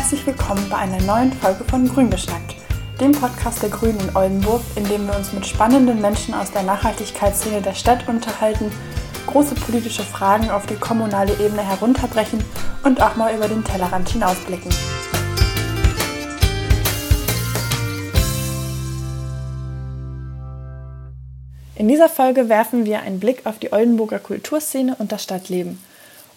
Herzlich willkommen bei einer neuen Folge von Grüngeschnackt, dem Podcast der Grünen in Oldenburg, in dem wir uns mit spannenden Menschen aus der Nachhaltigkeitsszene der Stadt unterhalten, große politische Fragen auf die kommunale Ebene herunterbrechen und auch mal über den Tellerrand hinausblicken. In dieser Folge werfen wir einen Blick auf die Oldenburger Kulturszene und das Stadtleben.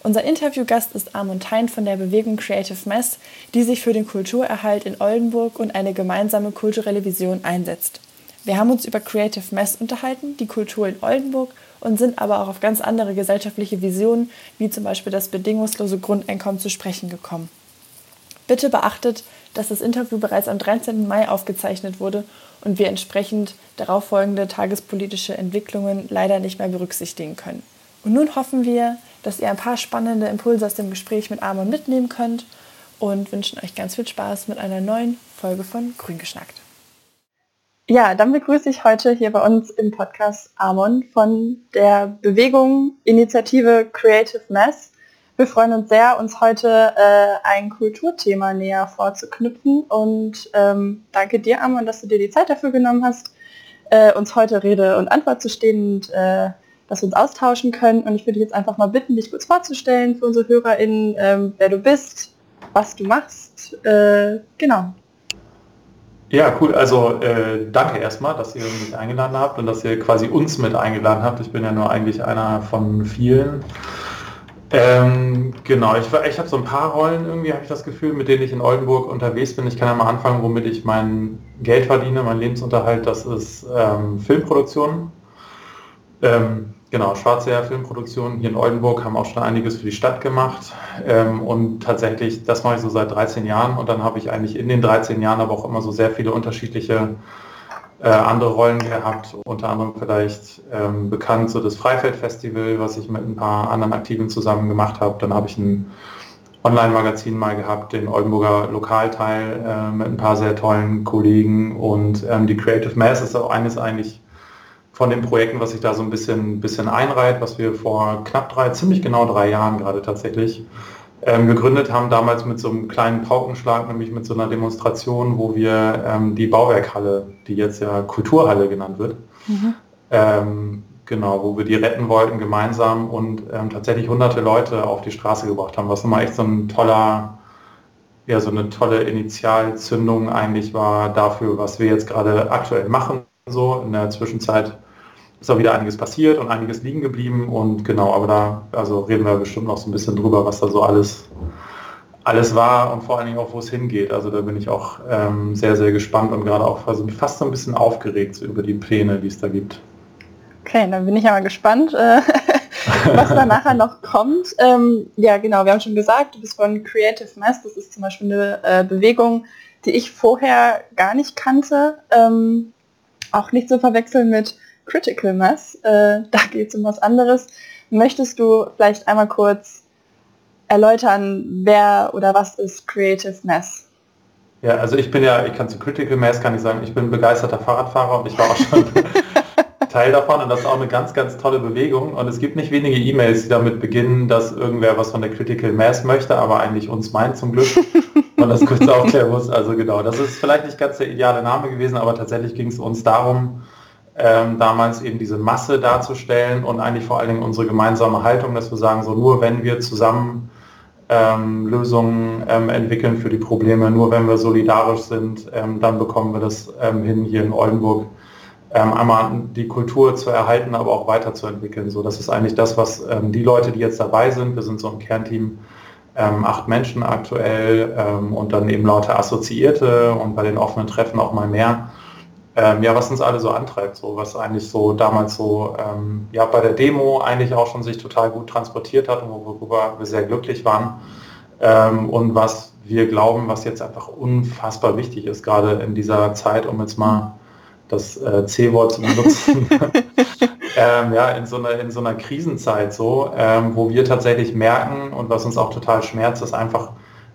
Unser Interviewgast ist Armund Hein von der Bewegung Creative Mess, die sich für den Kulturerhalt in Oldenburg und eine gemeinsame kulturelle Vision einsetzt. Wir haben uns über Creative Mess unterhalten, die Kultur in Oldenburg und sind aber auch auf ganz andere gesellschaftliche Visionen, wie zum Beispiel das bedingungslose Grundeinkommen, zu sprechen gekommen. Bitte beachtet, dass das Interview bereits am 13. Mai aufgezeichnet wurde und wir entsprechend darauf folgende tagespolitische Entwicklungen leider nicht mehr berücksichtigen können. Und nun hoffen wir, dass ihr ein paar spannende Impulse aus dem Gespräch mit Amon mitnehmen könnt und wünschen euch ganz viel Spaß mit einer neuen Folge von Grün geschnackt. Ja, dann begrüße ich heute hier bei uns im Podcast Amon von der Bewegung Initiative Creative Mess. Wir freuen uns sehr, uns heute äh, ein Kulturthema näher vorzuknüpfen und ähm, danke dir, Amon, dass du dir die Zeit dafür genommen hast, äh, uns heute Rede und Antwort zu stehen und äh, dass wir uns austauschen können. Und ich würde jetzt einfach mal bitten, dich kurz vorzustellen für unsere HörerInnen, ähm, wer du bist, was du machst. Äh, genau. Ja, cool. Also äh, danke erstmal, dass ihr mich eingeladen habt und dass ihr quasi uns mit eingeladen habt. Ich bin ja nur eigentlich einer von vielen. Ähm, genau, ich, ich habe so ein paar Rollen irgendwie, habe ich das Gefühl, mit denen ich in Oldenburg unterwegs bin. Ich kann ja mal anfangen, womit ich mein Geld verdiene, mein Lebensunterhalt. Das ist ähm, Filmproduktion. Ähm, genau, Schwarzseher Filmproduktionen hier in Oldenburg haben auch schon einiges für die Stadt gemacht. Ähm, und tatsächlich, das mache ich so seit 13 Jahren. Und dann habe ich eigentlich in den 13 Jahren aber auch immer so sehr viele unterschiedliche äh, andere Rollen gehabt. Unter anderem vielleicht ähm, bekannt so das Freifeldfestival, was ich mit ein paar anderen Aktiven zusammen gemacht habe. Dann habe ich ein Online-Magazin mal gehabt, den Oldenburger Lokalteil äh, mit ein paar sehr tollen Kollegen. Und ähm, die Creative Mass ist auch eines eigentlich von den Projekten, was sich da so ein bisschen, bisschen einreiht, was wir vor knapp drei, ziemlich genau drei Jahren gerade tatsächlich ähm, gegründet haben, damals mit so einem kleinen Paukenschlag, nämlich mit so einer Demonstration, wo wir ähm, die Bauwerkhalle, die jetzt ja Kulturhalle genannt wird, mhm. ähm, genau, wo wir die retten wollten gemeinsam und ähm, tatsächlich hunderte Leute auf die Straße gebracht haben, was nochmal echt so ein toller, ja, so eine tolle Initialzündung eigentlich war dafür, was wir jetzt gerade aktuell machen. So in der Zwischenzeit ist auch wieder einiges passiert und einiges liegen geblieben und genau, aber da also reden wir bestimmt noch so ein bisschen drüber, was da so alles alles war und vor allen Dingen auch, wo es hingeht. Also da bin ich auch ähm, sehr, sehr gespannt und gerade auch also fast so ein bisschen aufgeregt über die Pläne, die es da gibt. Okay, dann bin ich ja mal gespannt, äh, was da nachher noch kommt. Ähm, ja, genau, wir haben schon gesagt, du bist von Creative Mass, das ist zum Beispiel eine äh, Bewegung, die ich vorher gar nicht kannte. Ähm, auch nicht zu verwechseln mit Critical Mass. Äh, da geht es um was anderes. Möchtest du vielleicht einmal kurz erläutern, wer oder was ist Creative Mass? Ja, also ich bin ja, ich kann zu Critical Mass kann ich sagen, ich bin begeisterter Fahrradfahrer und ich war auch schon Teil davon und das ist auch eine ganz, ganz tolle Bewegung und es gibt nicht wenige E-Mails, die damit beginnen, dass irgendwer was von der Critical Mass möchte, aber eigentlich uns meint zum Glück und das kurz aufklären muss. Also genau, das ist vielleicht nicht ganz der ideale Name gewesen, aber tatsächlich ging es uns darum, ähm, damals eben diese Masse darzustellen und eigentlich vor allen Dingen unsere gemeinsame Haltung, dass wir sagen, so nur wenn wir zusammen ähm, Lösungen ähm, entwickeln für die Probleme, nur wenn wir solidarisch sind, ähm, dann bekommen wir das ähm, hin hier in Oldenburg ähm, einmal die Kultur zu erhalten, aber auch weiterzuentwickeln. So, das ist eigentlich das, was die Leute, die jetzt dabei sind, wir sind so ein Kernteam, acht Menschen aktuell und dann eben lauter Assoziierte und bei den offenen Treffen auch mal mehr ähm, ja, was uns alle so antreibt, so was eigentlich so damals so ähm, ja bei der Demo eigentlich auch schon sich total gut transportiert hat und worüber wir sehr glücklich waren. Ähm, und was wir glauben, was jetzt einfach unfassbar wichtig ist, gerade in dieser Zeit, um jetzt mal das äh, C-Wort zu benutzen, ähm, ja, in so, einer, in so einer Krisenzeit so, ähm, wo wir tatsächlich merken und was uns auch total schmerzt, ist einfach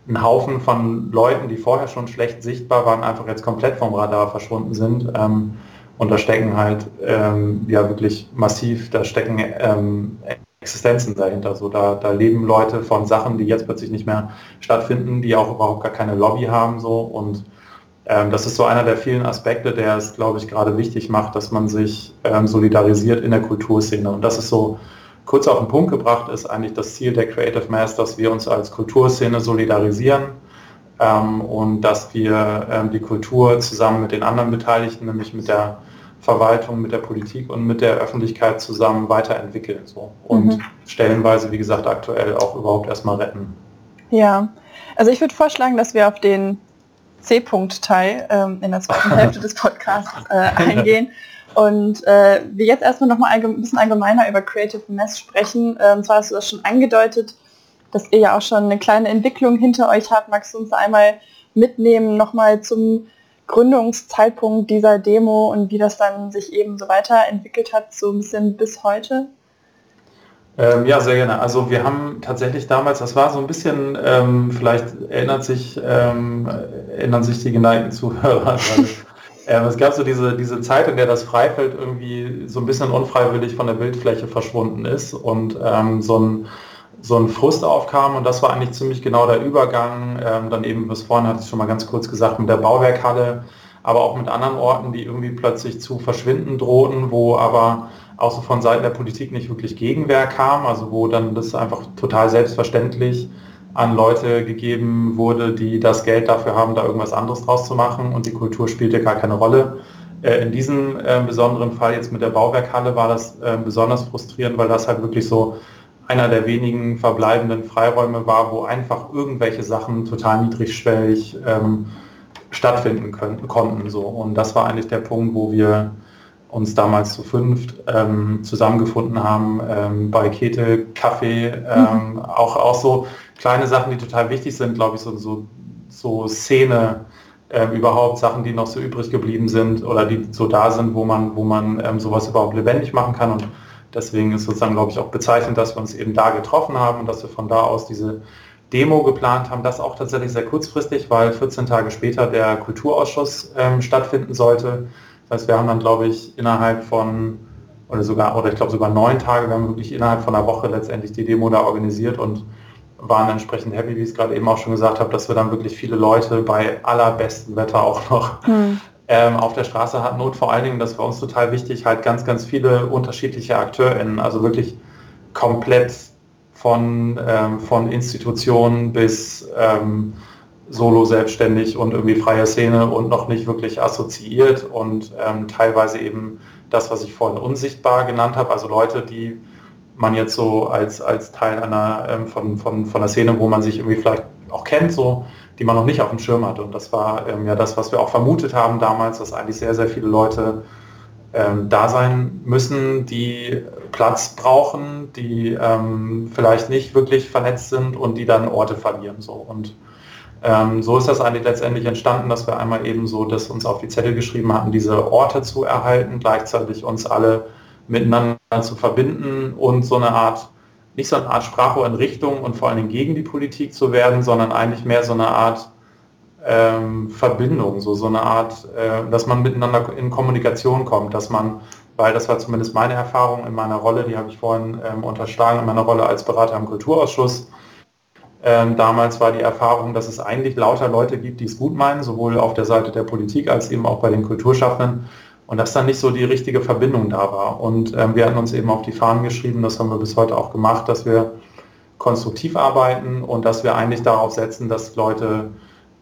ein Haufen von Leuten, die vorher schon schlecht sichtbar waren, einfach jetzt komplett vom Radar verschwunden sind. Ähm, und da stecken halt ähm, ja wirklich massiv, da stecken ähm, Existenzen dahinter. So, da, da leben Leute von Sachen, die jetzt plötzlich nicht mehr stattfinden, die auch überhaupt gar keine Lobby haben. So. Und ähm, das ist so einer der vielen Aspekte, der es, glaube ich, gerade wichtig macht, dass man sich ähm, solidarisiert in der Kulturszene. Und das ist so kurz auf den Punkt gebracht, ist eigentlich das Ziel der Creative Mass, dass wir uns als Kulturszene solidarisieren ähm, und dass wir ähm, die Kultur zusammen mit den anderen Beteiligten, nämlich mit der Verwaltung, mit der Politik und mit der Öffentlichkeit zusammen weiterentwickeln. So. Und mhm. stellenweise, wie gesagt, aktuell auch überhaupt erstmal retten. Ja, also ich würde vorschlagen, dass wir auf den C-Punkt-Teil ähm, in der zweiten Hälfte des Podcasts äh, eingehen. Und äh, wir jetzt erstmal noch mal ein bisschen allgemeiner über Creative Mess sprechen. Ähm, zwar hast du das schon angedeutet, dass ihr ja auch schon eine kleine Entwicklung hinter euch habt. Magst du uns einmal mitnehmen, nochmal zum Gründungszeitpunkt dieser Demo und wie das dann sich eben so weiterentwickelt hat, so ein bisschen bis heute? Ähm, ja, sehr gerne. Also wir haben tatsächlich damals, das war so ein bisschen, ähm, vielleicht erinnert sich, ähm, erinnern sich die geneigten Zuhörer. ähm, es gab so diese, diese Zeit, in der das Freifeld irgendwie so ein bisschen unfreiwillig von der Bildfläche verschwunden ist und ähm, so ein so ein Frust aufkam und das war eigentlich ziemlich genau der Übergang, ähm, dann eben bis vorhin hatte ich schon mal ganz kurz gesagt, mit der Bauwerkhalle, aber auch mit anderen Orten, die irgendwie plötzlich zu verschwinden drohten, wo aber auch so von Seiten der Politik nicht wirklich Gegenwehr kam, also wo dann das einfach total selbstverständlich an Leute gegeben wurde, die das Geld dafür haben, da irgendwas anderes draus zu machen und die Kultur spielte gar keine Rolle. Äh, in diesem äh, besonderen Fall jetzt mit der Bauwerkhalle war das äh, besonders frustrierend, weil das halt wirklich so einer der wenigen verbleibenden Freiräume war, wo einfach irgendwelche Sachen total niedrigschwellig ähm, stattfinden konnten. So. Und das war eigentlich der Punkt, wo wir uns damals zu fünft ähm, zusammengefunden haben ähm, bei Kete, Kaffee, ähm, mhm. auch, auch so kleine Sachen, die total wichtig sind, glaube ich, so, so, so Szene, äh, überhaupt Sachen, die noch so übrig geblieben sind oder die so da sind, wo man, wo man ähm, sowas überhaupt lebendig machen kann. Und Deswegen ist sozusagen, glaube ich, auch bezeichnend, dass wir uns eben da getroffen haben und dass wir von da aus diese Demo geplant haben. Das auch tatsächlich sehr kurzfristig, weil 14 Tage später der Kulturausschuss ähm, stattfinden sollte. Das heißt, wir haben dann, glaube ich, innerhalb von, oder sogar, oder ich glaube sogar neun Tage, wir haben wirklich innerhalb von einer Woche letztendlich die Demo da organisiert und waren entsprechend happy, wie ich es gerade eben auch schon gesagt habe, dass wir dann wirklich viele Leute bei allerbestem Wetter auch noch hm. ähm, auf der Straße hatten. Und vor allen Dingen, das war uns total wichtig, halt ganz, ganz viele unterschiedliche AkteurInnen, also wirklich komplett von, ähm, von Institutionen bis ähm, solo selbstständig und irgendwie freie Szene und noch nicht wirklich assoziiert und ähm, teilweise eben das, was ich vorhin unsichtbar genannt habe, also Leute, die man jetzt so als, als Teil einer ähm, von, von, von der Szene, wo man sich irgendwie vielleicht auch kennt, so die man noch nicht auf dem Schirm hatte. Und das war ähm, ja das, was wir auch vermutet haben damals, dass eigentlich sehr, sehr viele Leute ähm, da sein müssen, die Platz brauchen, die ähm, vielleicht nicht wirklich vernetzt sind und die dann Orte verlieren. So. Und ähm, so ist das eigentlich letztendlich entstanden, dass wir einmal eben so das uns auf die Zettel geschrieben hatten, diese Orte zu erhalten, gleichzeitig uns alle miteinander zu verbinden und so eine Art nicht so eine Art Sprachrohr in Richtung und vor allen Dingen gegen die Politik zu werden, sondern eigentlich mehr so eine Art ähm, Verbindung, so, so eine Art, äh, dass man miteinander in Kommunikation kommt, dass man, weil das war zumindest meine Erfahrung in meiner Rolle, die habe ich vorhin ähm, unterschlagen, in meiner Rolle als Berater im Kulturausschuss. Ähm, damals war die Erfahrung, dass es eigentlich lauter Leute gibt, die es gut meinen, sowohl auf der Seite der Politik als eben auch bei den Kulturschaffenden und dass dann nicht so die richtige Verbindung da war. Und ähm, wir hatten uns eben auf die Fahnen geschrieben, das haben wir bis heute auch gemacht, dass wir konstruktiv arbeiten und dass wir eigentlich darauf setzen, dass Leute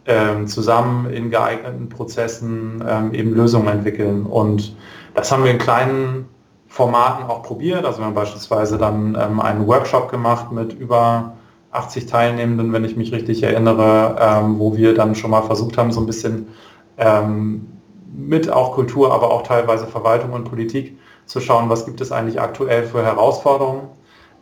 ähm, zusammen in geeigneten Prozessen ähm, eben Lösungen entwickeln. Und das haben wir in kleinen Formaten auch probiert. Also wir haben beispielsweise dann ähm, einen Workshop gemacht mit über 80 Teilnehmenden, wenn ich mich richtig erinnere, ähm, wo wir dann schon mal versucht haben, so ein bisschen ähm, mit auch Kultur, aber auch teilweise Verwaltung und Politik zu schauen, was gibt es eigentlich aktuell für Herausforderungen.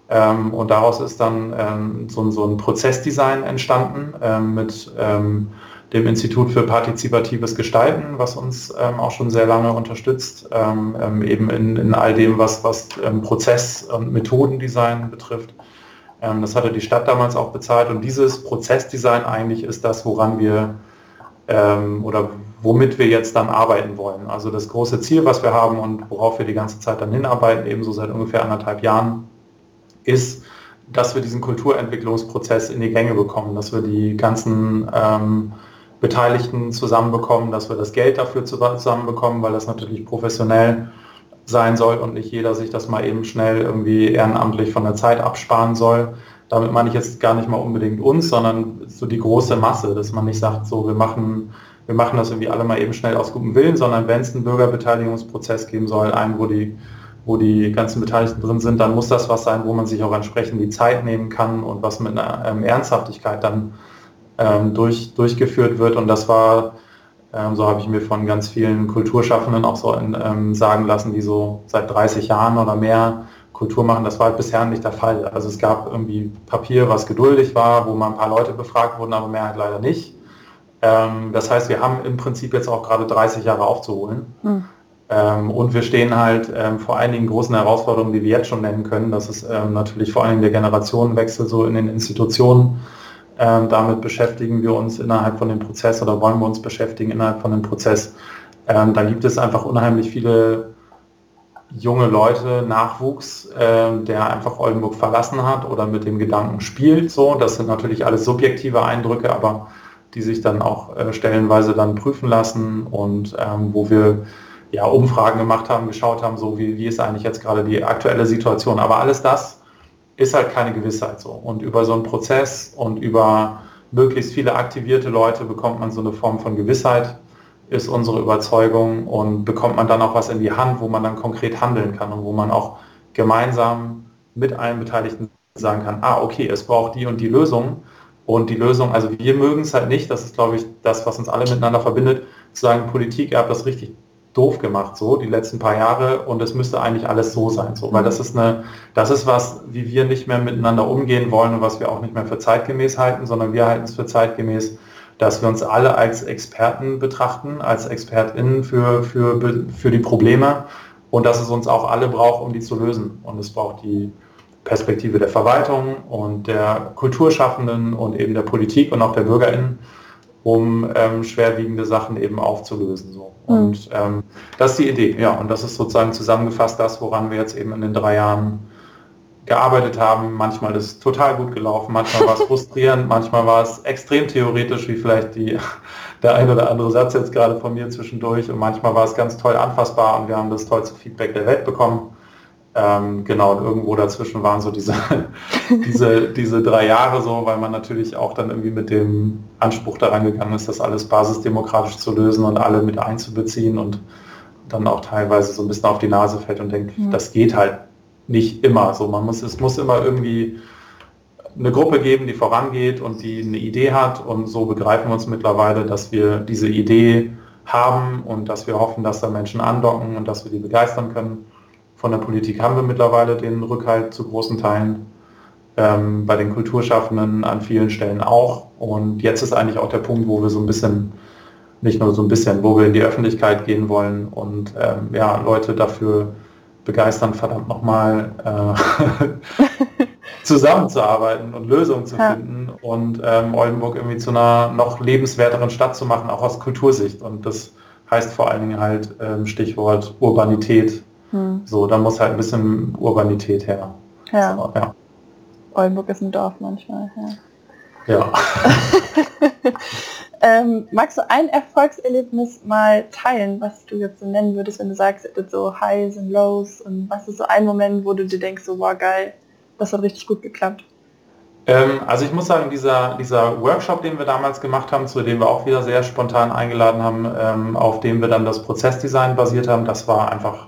Ähm, und daraus ist dann ähm, so, so, ein Prozessdesign entstanden ähm, mit ähm, dem Institut für partizipatives Gestalten, was uns auch schon sehr lange unterstützt, eben in, in, all dem, was, was Prozess- und Methodendesign betrifft. Das hatte die Stadt damals auch bezahlt und dieses Prozessdesign eigentlich ist das, woran wir oder womit wir jetzt dann arbeiten wollen. Also das große Ziel, was wir haben und worauf wir die ganze Zeit dann hinarbeiten, ebenso seit ungefähr anderthalb Jahren, ist, dass wir diesen Kulturentwicklungsprozess in die Gänge bekommen, dass wir die ganzen ähm, Beteiligten zusammenbekommen, dass wir das Geld dafür zusammenbekommen, weil das natürlich professionell sein soll und nicht jeder sich das mal eben schnell irgendwie ehrenamtlich von der Zeit absparen soll. Damit meine ich jetzt gar nicht mal unbedingt uns, sondern so die große Masse, dass man nicht sagt, so wir machen, wir machen das irgendwie alle mal eben schnell aus gutem Willen, sondern wenn es einen Bürgerbeteiligungsprozess geben soll, einen, wo die wo die ganzen Beteiligten drin sind, dann muss das was sein, wo man sich auch entsprechend die Zeit nehmen kann und was mit einer ähm, Ernsthaftigkeit dann ähm, durch, durchgeführt wird. Und das war, ähm, so habe ich mir von ganz vielen Kulturschaffenden auch so ähm, sagen lassen, die so seit 30 Jahren oder mehr Kultur machen, das war halt bisher nicht der Fall. Also es gab irgendwie Papier, was geduldig war, wo mal ein paar Leute befragt wurden, aber mehr halt leider nicht. Ähm, das heißt, wir haben im Prinzip jetzt auch gerade 30 Jahre aufzuholen. Hm. Ähm, und wir stehen halt ähm, vor einigen großen Herausforderungen, die wir jetzt schon nennen können. Das ist ähm, natürlich vor allem der Generationenwechsel so in den Institutionen. Ähm, damit beschäftigen wir uns innerhalb von dem Prozess oder wollen wir uns beschäftigen innerhalb von dem Prozess. Ähm, da gibt es einfach unheimlich viele junge Leute, Nachwuchs, äh, der einfach Oldenburg verlassen hat oder mit dem Gedanken spielt. So, das sind natürlich alles subjektive Eindrücke, aber die sich dann auch äh, stellenweise dann prüfen lassen und ähm, wo wir ja, Umfragen gemacht haben, geschaut haben, so wie, wie ist eigentlich jetzt gerade die aktuelle Situation. Aber alles das ist halt keine Gewissheit so. Und über so einen Prozess und über möglichst viele aktivierte Leute bekommt man so eine Form von Gewissheit, ist unsere Überzeugung und bekommt man dann auch was in die Hand, wo man dann konkret handeln kann und wo man auch gemeinsam mit allen Beteiligten sagen kann, ah, okay, es braucht die und die Lösung. Und die Lösung, also wir mögen es halt nicht, das ist, glaube ich, das, was uns alle miteinander verbindet, zu sagen, Politik, ihr habt das richtig doof gemacht, so die letzten paar Jahre. Und es müsste eigentlich alles so sein, so, weil das ist eine, das ist was, wie wir nicht mehr miteinander umgehen wollen und was wir auch nicht mehr für zeitgemäß halten, sondern wir halten es für zeitgemäß, dass wir uns alle als Experten betrachten, als ExpertInnen für, für, für die Probleme und dass es uns auch alle braucht, um die zu lösen. Und es braucht die Perspektive der Verwaltung und der Kulturschaffenden und eben der Politik und auch der BürgerInnen um ähm, schwerwiegende Sachen eben aufzulösen. So. Mhm. Und ähm, das ist die Idee, ja. Und das ist sozusagen zusammengefasst das, woran wir jetzt eben in den drei Jahren gearbeitet haben. Manchmal ist es total gut gelaufen, manchmal war es frustrierend, manchmal war es extrem theoretisch, wie vielleicht die, der ein oder andere Satz jetzt gerade von mir zwischendurch. Und manchmal war es ganz toll anfassbar und wir haben das tollste Feedback der Welt bekommen. Ähm, genau, und irgendwo dazwischen waren so diese, diese, diese drei Jahre so, weil man natürlich auch dann irgendwie mit dem Anspruch daran gegangen ist, das alles basisdemokratisch zu lösen und alle mit einzubeziehen und dann auch teilweise so ein bisschen auf die Nase fällt und denkt, mhm. das geht halt nicht immer so. Man muss, es muss immer irgendwie eine Gruppe geben, die vorangeht und die eine Idee hat und so begreifen wir uns mittlerweile, dass wir diese Idee haben und dass wir hoffen, dass da Menschen andocken und dass wir die begeistern können von der Politik haben wir mittlerweile den Rückhalt zu großen Teilen. Ähm, bei den Kulturschaffenden an vielen Stellen auch. Und jetzt ist eigentlich auch der Punkt, wo wir so ein bisschen, nicht nur so ein bisschen, wo wir in die Öffentlichkeit gehen wollen und ähm, ja, Leute dafür begeistern, verdammt nochmal äh, zusammenzuarbeiten und Lösungen zu ja. finden und ähm, Oldenburg irgendwie zu einer noch lebenswerteren Stadt zu machen, auch aus Kultursicht. Und das heißt vor allen Dingen halt ähm, Stichwort Urbanität hm. So, da muss halt ein bisschen Urbanität her. Ja. So, ja. Oldenburg ist ein Dorf manchmal, ja. Ja. ähm, magst du ein Erfolgserlebnis mal teilen, was du jetzt so nennen würdest, wenn du sagst, so Highs und Lows und was ist so ein Moment, wo du dir denkst, so wow geil, das hat richtig gut geklappt? Ähm, also ich muss sagen, dieser, dieser Workshop, den wir damals gemacht haben, zu dem wir auch wieder sehr spontan eingeladen haben, ähm, auf dem wir dann das Prozessdesign basiert haben, das war einfach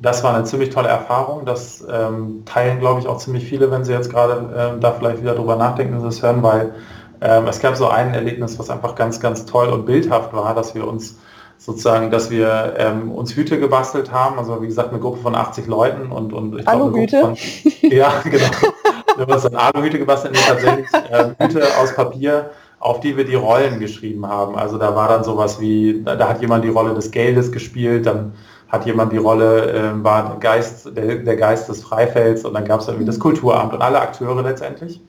das war eine ziemlich tolle Erfahrung. Das ähm, teilen, glaube ich, auch ziemlich viele, wenn sie jetzt gerade ähm, da vielleicht wieder drüber nachdenken das hören, weil ähm, es gab so ein Erlebnis, was einfach ganz, ganz toll und bildhaft war, dass wir uns sozusagen, dass wir ähm, uns Hüte gebastelt haben, also wie gesagt eine Gruppe von 80 Leuten und, und ich glaube Von, ja, genau. wir haben uns dann Aluhüte gebastelt, nee, tatsächlich äh, Hüte aus Papier, auf die wir die Rollen geschrieben haben. Also da war dann sowas wie, da, da hat jemand die Rolle des Geldes gespielt, dann hat jemand die Rolle, äh, war Geist, der, der, Geist des Freifelds und dann gab es irgendwie das Kulturamt und alle Akteure letztendlich.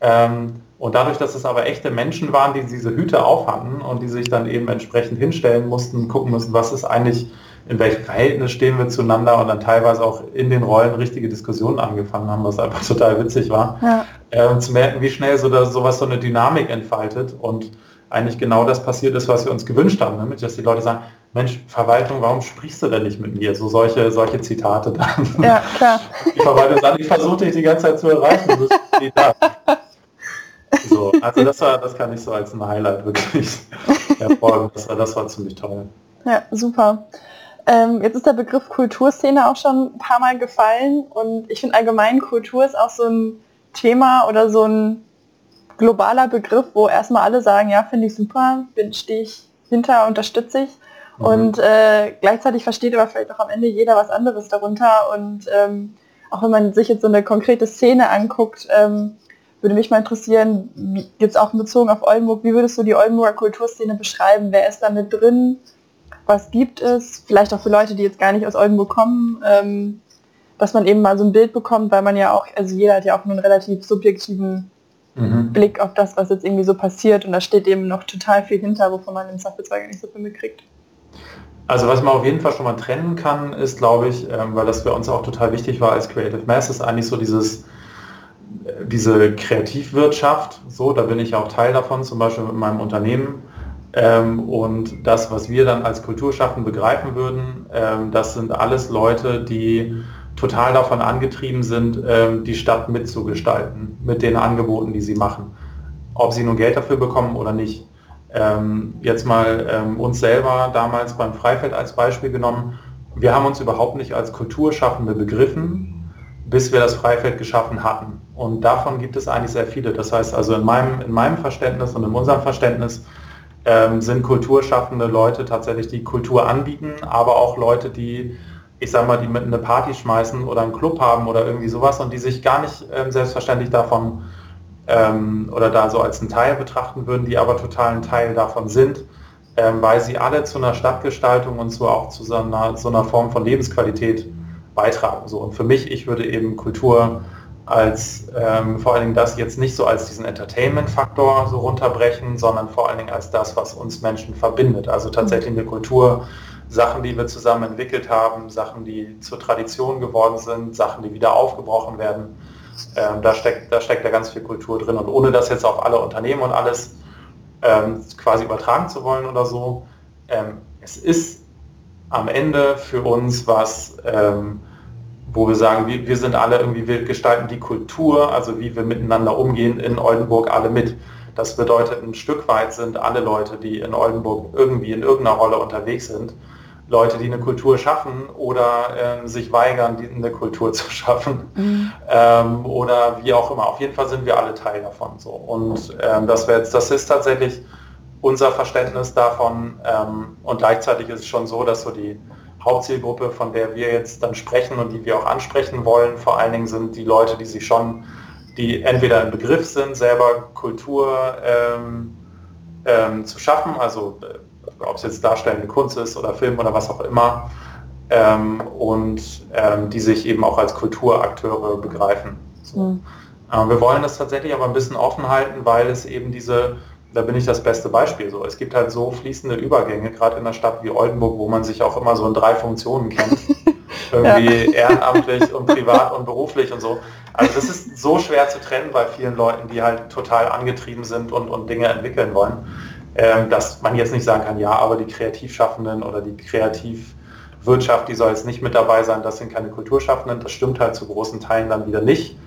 Ähm, und dadurch, dass es aber echte Menschen waren, die diese Hüte aufhatten und die sich dann eben entsprechend hinstellen mussten, gucken mussten, was ist eigentlich in welchem Verhältnis stehen wir zueinander und dann teilweise auch in den Rollen richtige Diskussionen angefangen haben, was einfach total witzig war. Ja. Äh, zu merken, wie schnell so da, sowas so eine Dynamik entfaltet und eigentlich genau das passiert ist, was wir uns gewünscht haben, nämlich dass die Leute sagen, Mensch, Verwaltung, warum sprichst du denn nicht mit mir? So solche, solche Zitate dann. Ja, klar. Die Verwaltung sagt, ich versuche dich die ganze Zeit zu erreichen. So, also das war, das kann ich so als ein Highlight wirklich hervorheben. Das war, das war ziemlich toll. Ja, super. Ähm, jetzt ist der Begriff Kulturszene auch schon ein paar Mal gefallen und ich finde allgemein Kultur ist auch so ein Thema oder so ein globaler Begriff, wo erstmal alle sagen, ja, finde ich super, bin stehe ich hinter, unterstütze ich. Mhm. Und äh, gleichzeitig versteht aber vielleicht auch am Ende jeder was anderes darunter. Und ähm, auch wenn man sich jetzt so eine konkrete Szene anguckt, ähm, würde mich mal interessieren, gibt es auch bezogen auf Oldenburg, wie würdest du die Oldenburger Kulturszene beschreiben? Wer ist da mit drin? Was gibt es? Vielleicht auch für Leute, die jetzt gar nicht aus Oldenburg kommen, ähm, dass man eben mal so ein Bild bekommt, weil man ja auch, also jeder hat ja auch nur einen relativ subjektiven mhm. Blick auf das, was jetzt irgendwie so passiert und da steht eben noch total viel hinter, wovon man im Zweifelsfall nicht so viel mitkriegt. Also was man auf jeden Fall schon mal trennen kann, ist, glaube ich, ähm, weil das für uns auch total wichtig war als Creative Mass, ist eigentlich so dieses diese Kreativwirtschaft, so, da bin ich auch Teil davon, zum Beispiel mit meinem Unternehmen. Ähm, und das, was wir dann als Kulturschaffen begreifen würden, ähm, das sind alles Leute, die total davon angetrieben sind, ähm, die Stadt mitzugestalten, mit den Angeboten, die sie machen. Ob sie nun Geld dafür bekommen oder nicht. Ähm, jetzt mal ähm, uns selber damals beim Freifeld als Beispiel genommen. Wir haben uns überhaupt nicht als Kulturschaffende begriffen, bis wir das Freifeld geschaffen hatten. Und davon gibt es eigentlich sehr viele. Das heißt also in meinem, in meinem Verständnis und in unserem Verständnis ähm, sind kulturschaffende Leute tatsächlich, die Kultur anbieten, aber auch Leute, die, ich sag mal, die mit eine Party schmeißen oder einen Club haben oder irgendwie sowas und die sich gar nicht ähm, selbstverständlich davon ähm, oder da so als einen Teil betrachten würden, die aber total ein Teil davon sind, ähm, weil sie alle zu einer Stadtgestaltung und so auch zu so einer, so einer Form von Lebensqualität beitragen. So. Und für mich, ich würde eben Kultur als ähm, vor allen Dingen das jetzt nicht so als diesen Entertainment-Faktor so runterbrechen, sondern vor allen Dingen als das, was uns Menschen verbindet. Also tatsächlich eine Kultur, Sachen, die wir zusammen entwickelt haben, Sachen, die zur Tradition geworden sind, Sachen, die wieder aufgebrochen werden. Ähm, da, steckt, da steckt ja ganz viel Kultur drin. Und ohne das jetzt auf alle Unternehmen und alles ähm, quasi übertragen zu wollen oder so, ähm, es ist am Ende für uns was, ähm, wo wir sagen, wir, wir sind alle irgendwie, wir gestalten die Kultur, also wie wir miteinander umgehen in Oldenburg alle mit. Das bedeutet, ein Stück weit sind alle Leute, die in Oldenburg irgendwie in irgendeiner Rolle unterwegs sind, Leute, die eine Kultur schaffen oder ähm, sich weigern, die, eine Kultur zu schaffen mhm. ähm, oder wie auch immer. Auf jeden Fall sind wir alle Teil davon. So. Und ähm, das, jetzt, das ist tatsächlich unser Verständnis davon. Ähm, und gleichzeitig ist es schon so, dass so die Hauptzielgruppe, von der wir jetzt dann sprechen und die wir auch ansprechen wollen, vor allen Dingen sind die Leute, die sich schon, die entweder im Begriff sind, selber Kultur ähm, ähm, zu schaffen, also äh, ob es jetzt darstellende Kunst ist oder Film oder was auch immer, ähm, und ähm, die sich eben auch als Kulturakteure begreifen. So. Mhm. Äh, wir wollen das tatsächlich aber ein bisschen offen halten, weil es eben diese da bin ich das beste Beispiel. So, es gibt halt so fließende Übergänge, gerade in einer Stadt wie Oldenburg, wo man sich auch immer so in drei Funktionen kennt. Irgendwie ja. ehrenamtlich und privat und beruflich und so. Also das ist so schwer zu trennen bei vielen Leuten, die halt total angetrieben sind und, und Dinge entwickeln wollen, ähm, dass man jetzt nicht sagen kann, ja, aber die Kreativschaffenden oder die Kreativwirtschaft, die soll jetzt nicht mit dabei sein, das sind keine Kulturschaffenden. Das stimmt halt zu großen Teilen dann wieder nicht.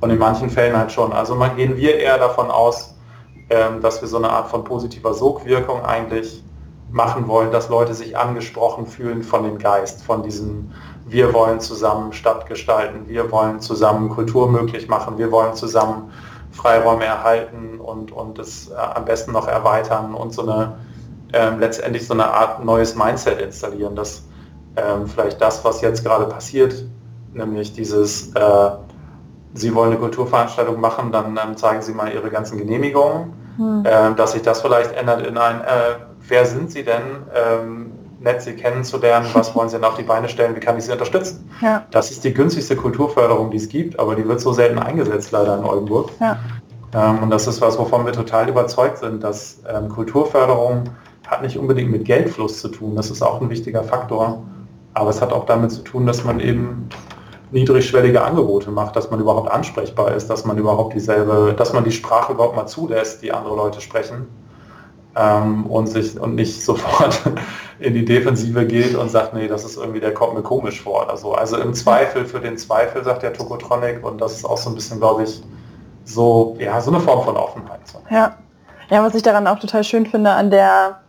Und in manchen Fällen halt schon. Also man gehen wir eher davon aus, ähm, dass wir so eine Art von positiver Sogwirkung eigentlich machen wollen, dass Leute sich angesprochen fühlen von dem Geist, von diesem wir wollen zusammen Stadt gestalten, wir wollen zusammen Kultur möglich machen, wir wollen zusammen Freiräume erhalten und, und es äh, am besten noch erweitern und so eine äh, letztendlich so eine Art neues Mindset installieren, dass äh, vielleicht das, was jetzt gerade passiert, nämlich dieses äh, Sie wollen eine Kulturveranstaltung machen, dann ähm, zeigen Sie mal Ihre ganzen Genehmigungen, hm. äh, dass sich das vielleicht ändert in ein, äh, wer sind Sie denn, nett Sie kennenzulernen, was wollen Sie denn auf die Beine stellen, wie kann ich Sie unterstützen? Ja. Das ist die günstigste Kulturförderung, die es gibt, aber die wird so selten eingesetzt leider in Oldenburg. Ja. Ähm, und das ist was, wovon wir total überzeugt sind, dass ähm, Kulturförderung hat nicht unbedingt mit Geldfluss zu tun. Das ist auch ein wichtiger Faktor. Aber es hat auch damit zu tun, dass man eben niedrigschwellige Angebote macht, dass man überhaupt ansprechbar ist, dass man überhaupt dieselbe, dass man die Sprache überhaupt mal zulässt, die andere Leute sprechen ähm, und sich und nicht sofort in die Defensive geht und sagt, nee, das ist irgendwie, der kommt mir komisch vor oder so. Also im Zweifel für den Zweifel, sagt der Tokotronic und das ist auch so ein bisschen, glaube ich, so, ja, so eine Form von Offenheit. Ja. Ja, was ich daran auch total schön finde an der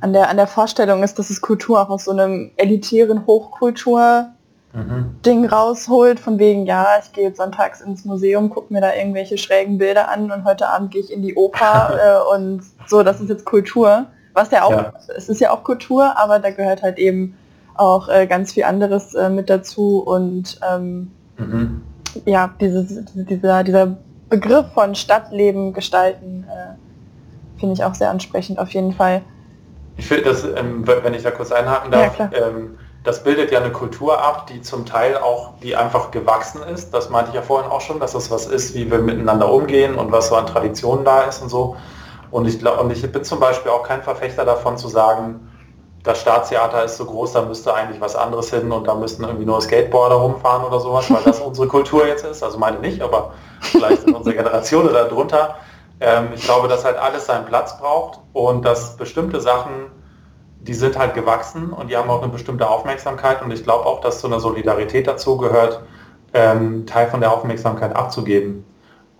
an der an der Vorstellung ist, dass es Kultur auch aus so einem elitären Hochkultur mhm. Ding rausholt, von wegen, ja, ich gehe jetzt sonntags ins Museum, gucke mir da irgendwelche schrägen Bilder an und heute Abend gehe ich in die Oper äh, und so, das ist jetzt Kultur. Was ja auch, ja. es ist ja auch Kultur, aber da gehört halt eben auch äh, ganz viel anderes äh, mit dazu und ähm, mhm. ja, dieses, dieser, dieser Begriff von Stadtleben gestalten äh, finde ich auch sehr ansprechend auf jeden Fall. Ich finde das, ähm, wenn ich da kurz einhaken darf, ja, ähm, das bildet ja eine Kultur ab, die zum Teil auch, die einfach gewachsen ist. Das meinte ich ja vorhin auch schon, dass das was ist, wie wir miteinander umgehen und was so an Traditionen da ist und so. Und ich glaube, und ich bin zum Beispiel auch kein Verfechter davon zu sagen, das Staatstheater ist so groß, da müsste eigentlich was anderes hin und da müssten irgendwie nur Skateboarder rumfahren oder sowas, weil das unsere Kultur jetzt ist. Also meine nicht, aber vielleicht in unserer Generation oder darunter. Ähm, ich glaube, dass halt alles seinen Platz braucht und dass bestimmte Sachen die sind halt gewachsen und die haben auch eine bestimmte Aufmerksamkeit und ich glaube auch, dass zu einer Solidarität dazu gehört, ähm, Teil von der Aufmerksamkeit abzugeben.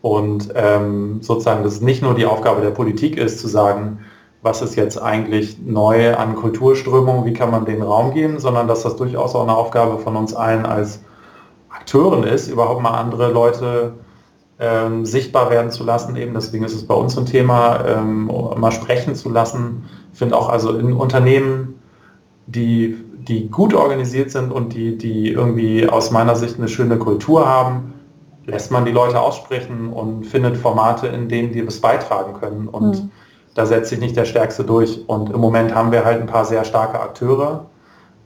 Und ähm, sozusagen, dass es nicht nur die Aufgabe der Politik ist, zu sagen, was ist jetzt eigentlich neu an Kulturströmungen, wie kann man den Raum geben, sondern dass das durchaus auch eine Aufgabe von uns allen als Akteuren ist, überhaupt mal andere Leute ähm, sichtbar werden zu lassen. Eben deswegen ist es bei uns ein Thema, ähm, mal sprechen zu lassen, ich finde auch also in Unternehmen, die, die gut organisiert sind und die, die irgendwie aus meiner Sicht eine schöne Kultur haben, lässt man die Leute aussprechen und findet Formate, in denen die was beitragen können. Und mhm. da setzt sich nicht der Stärkste durch. Und im Moment haben wir halt ein paar sehr starke Akteure.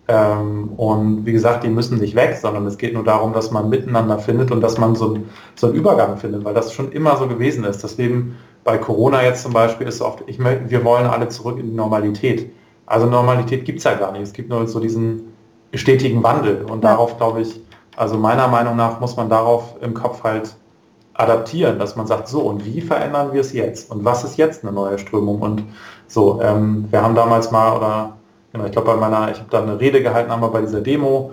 Ähm, und wie gesagt, die müssen nicht weg, sondern es geht nur darum, dass man miteinander findet und dass man so, so einen Übergang findet, weil das schon immer so gewesen ist. Das Leben bei Corona jetzt zum Beispiel ist oft, ich, wir wollen alle zurück in die Normalität. Also Normalität gibt es ja gar nicht. Es gibt nur so diesen stetigen Wandel. Und darauf glaube ich, also meiner Meinung nach muss man darauf im Kopf halt adaptieren, dass man sagt, so und wie verändern wir es jetzt? Und was ist jetzt eine neue Strömung? Und so, ähm, wir haben damals mal, oder genau, ich glaube bei meiner, ich habe da eine Rede gehalten einmal bei dieser Demo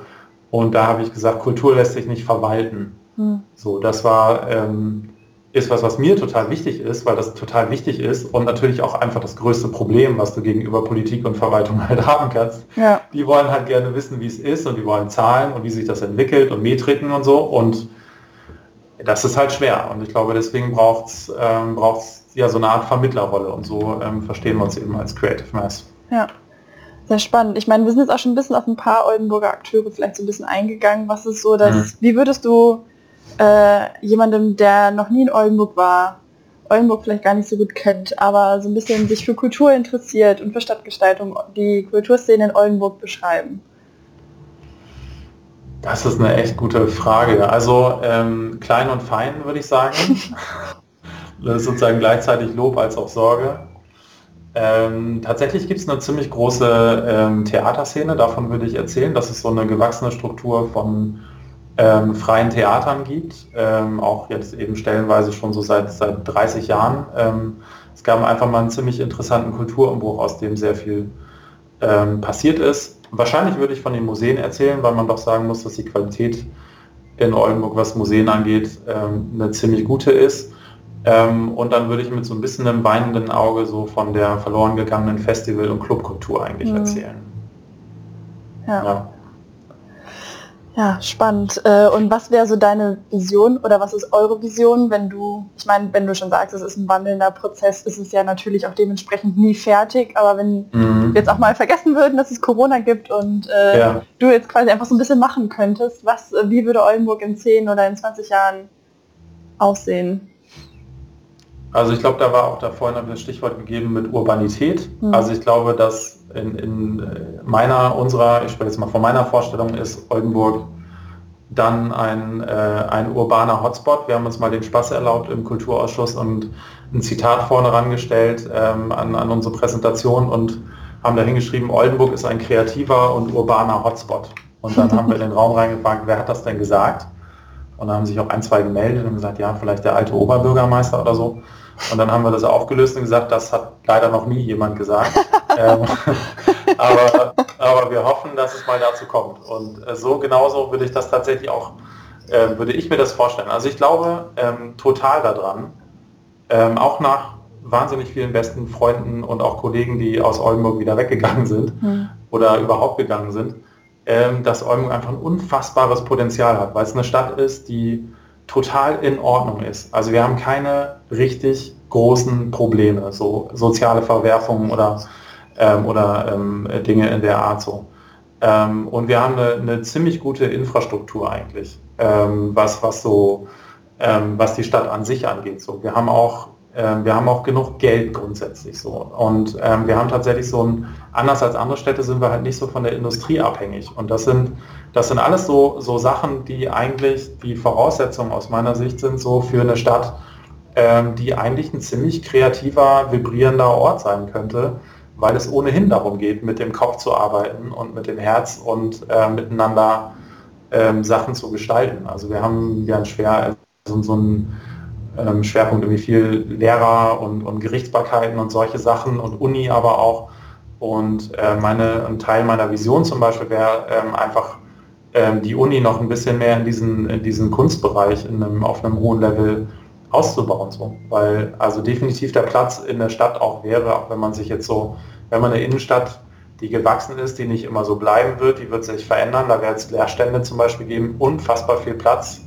und da habe ich gesagt, Kultur lässt sich nicht verwalten. Hm. So, das war ähm, ist was, was mir total wichtig ist, weil das total wichtig ist und natürlich auch einfach das größte Problem, was du gegenüber Politik und Verwaltung halt haben kannst. Ja. Die wollen halt gerne wissen, wie es ist und die wollen Zahlen und wie sich das entwickelt und Metriken und so und das ist halt schwer und ich glaube, deswegen braucht es ähm, ja so eine Art Vermittlerrolle und so ähm, verstehen wir uns eben als Creative Mass. Ja. Sehr spannend. Ich meine, wir sind jetzt auch schon ein bisschen auf ein paar Oldenburger Akteure vielleicht so ein bisschen eingegangen. Was ist so das, mhm. wie würdest du äh, jemandem, der noch nie in Oldenburg war, Oldenburg vielleicht gar nicht so gut kennt, aber so ein bisschen sich für Kultur interessiert und für Stadtgestaltung, die Kulturszene in Oldenburg beschreiben? Das ist eine echt gute Frage. Also ähm, klein und fein würde ich sagen. das ist sozusagen gleichzeitig Lob als auch Sorge. Ähm, tatsächlich gibt es eine ziemlich große ähm, Theaterszene, davon würde ich erzählen. Das ist so eine gewachsene Struktur von ähm, freien Theatern gibt, ähm, auch jetzt eben stellenweise schon so seit, seit 30 Jahren. Ähm, es gab einfach mal einen ziemlich interessanten Kulturumbruch, aus dem sehr viel ähm, passiert ist. Wahrscheinlich würde ich von den Museen erzählen, weil man doch sagen muss, dass die Qualität in Oldenburg, was Museen angeht, eine ziemlich gute ist. Ähm, und dann würde ich mit so ein bisschen einem weinenden Auge so von der verloren gegangenen Festival- und Clubkultur eigentlich mhm. erzählen. Ja. ja. Ja, spannend. Äh, und was wäre so deine Vision oder was ist eure Vision, wenn du, ich meine, wenn du schon sagst, es ist ein wandelnder Prozess, ist es ja natürlich auch dementsprechend nie fertig, aber wenn mhm. wir jetzt auch mal vergessen würden, dass es Corona gibt und äh, ja. du jetzt quasi einfach so ein bisschen machen könntest, was, äh, wie würde Oldenburg in 10 oder in 20 Jahren aussehen? Also ich glaube, da war auch da vorhin das Stichwort gegeben mit Urbanität. Mhm. Also ich glaube, dass in, in, meiner, unserer, ich spreche jetzt mal von meiner Vorstellung, ist Oldenburg dann ein, äh, ein urbaner Hotspot. Wir haben uns mal den Spaß erlaubt im Kulturausschuss und ein Zitat vorne rangestellt ähm, an, an unsere Präsentation und haben da hingeschrieben, Oldenburg ist ein kreativer und urbaner Hotspot. Und dann haben wir in den Raum reingefragt, wer hat das denn gesagt? Und dann haben sich auch ein, zwei gemeldet und gesagt, ja, vielleicht der alte Oberbürgermeister oder so. Und dann haben wir das aufgelöst und gesagt, das hat leider noch nie jemand gesagt. ähm, aber, aber wir hoffen, dass es mal dazu kommt. Und äh, so genauso würde ich das tatsächlich auch, äh, würde ich mir das vorstellen. Also ich glaube ähm, total daran, ähm, auch nach wahnsinnig vielen besten Freunden und auch Kollegen, die aus Oldenburg wieder weggegangen sind mhm. oder überhaupt gegangen sind, ähm, dass Oldenburg einfach ein unfassbares Potenzial hat, weil es eine Stadt ist, die total in Ordnung ist. Also wir haben keine richtig großen Probleme, so soziale Verwerfungen oder, ähm, oder ähm, Dinge in der Art so. Ähm, und wir haben eine, eine, ziemlich gute Infrastruktur eigentlich, ähm, was, was so ähm, was die Stadt an sich angeht. So, wir haben auch wir haben auch genug Geld grundsätzlich so. Und ähm, wir haben tatsächlich so ein, anders als andere Städte sind wir halt nicht so von der Industrie abhängig. Und das sind, das sind alles so, so Sachen, die eigentlich die Voraussetzungen aus meiner Sicht sind, so für eine Stadt, ähm, die eigentlich ein ziemlich kreativer, vibrierender Ort sein könnte, weil es ohnehin darum geht, mit dem Kopf zu arbeiten und mit dem Herz und äh, miteinander ähm, Sachen zu gestalten. Also wir haben ja schwer so, so ein ähm, Schwerpunkt irgendwie viel Lehrer und, und Gerichtsbarkeiten und solche Sachen und Uni aber auch. Und äh, meine, ein Teil meiner Vision zum Beispiel wäre ähm, einfach ähm, die Uni noch ein bisschen mehr in diesen, in diesen Kunstbereich in einem, auf einem hohen Level auszubauen. So. Weil also definitiv der Platz in der Stadt auch wäre, auch wenn man sich jetzt so, wenn man eine Innenstadt, die gewachsen ist, die nicht immer so bleiben wird, die wird sich verändern, da wird es Leerstände zum Beispiel geben, unfassbar viel Platz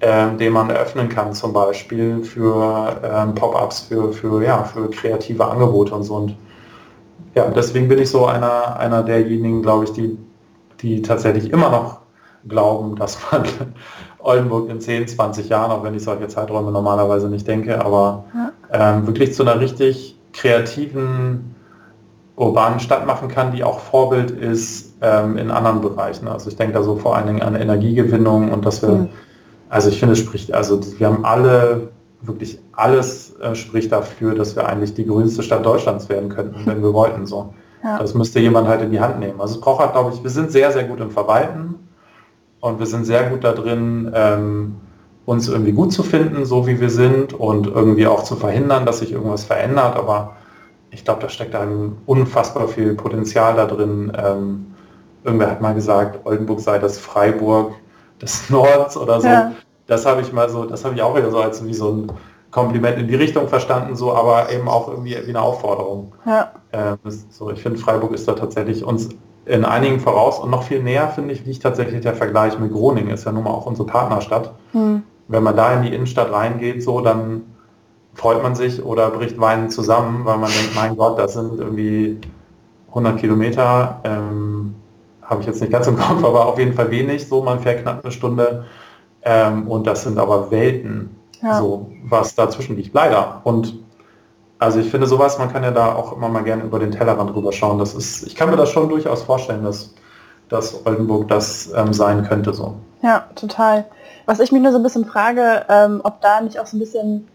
ähm, den man eröffnen kann, zum Beispiel für ähm, Pop-ups, für, für, ja, für kreative Angebote und so. Und ja, deswegen bin ich so einer, einer derjenigen, glaube ich, die, die tatsächlich immer noch glauben, dass man Oldenburg in 10, 20 Jahren, auch wenn ich solche Zeiträume normalerweise nicht denke, aber ja. ähm, wirklich zu einer richtig kreativen urbanen Stadt machen kann, die auch Vorbild ist ähm, in anderen Bereichen. Also ich denke da so vor allen Dingen an Energiegewinnung und dass wir mhm also ich finde, es spricht, also wir haben alle, wirklich alles äh, spricht dafür, dass wir eigentlich die grünste Stadt Deutschlands werden könnten, wenn wir wollten. So. Ja. Das müsste jemand halt in die Hand nehmen. Also es braucht halt, glaube ich, wir sind sehr, sehr gut im Verwalten und wir sind sehr gut da drin, ähm, uns irgendwie gut zu finden, so wie wir sind und irgendwie auch zu verhindern, dass sich irgendwas verändert. Aber ich glaube, da steckt ein unfassbar viel Potenzial da drin. Ähm, irgendwer hat mal gesagt, Oldenburg sei das Freiburg des Nordens oder so. Ja. Das habe ich mal so, das habe ich auch wieder so als wie so ein Kompliment in die Richtung verstanden, so, aber eben auch irgendwie wie eine Aufforderung. Ja. Äh, so, ich finde, Freiburg ist da tatsächlich uns in einigen voraus und noch viel näher, finde ich, liegt tatsächlich der Vergleich mit Groningen, ist ja nun mal auch unsere Partnerstadt. Hm. Wenn man da in die Innenstadt reingeht, so, dann freut man sich oder bricht Weinen zusammen, weil man denkt, mein Gott, das sind irgendwie 100 Kilometer. Ähm, habe ich jetzt nicht ganz im Kopf, aber auf jeden Fall wenig. So, man fährt knapp eine Stunde. Ähm, und das sind aber Welten, ja. so was dazwischen liegt, leider. Und also ich finde sowas, man kann ja da auch immer mal gerne über den Tellerrand drüber schauen. Das ist, ich kann mir das schon durchaus vorstellen, dass, dass Oldenburg das ähm, sein könnte. So. Ja, total. Was ich mich nur so ein bisschen frage, ähm, ob da nicht auch so ein bisschen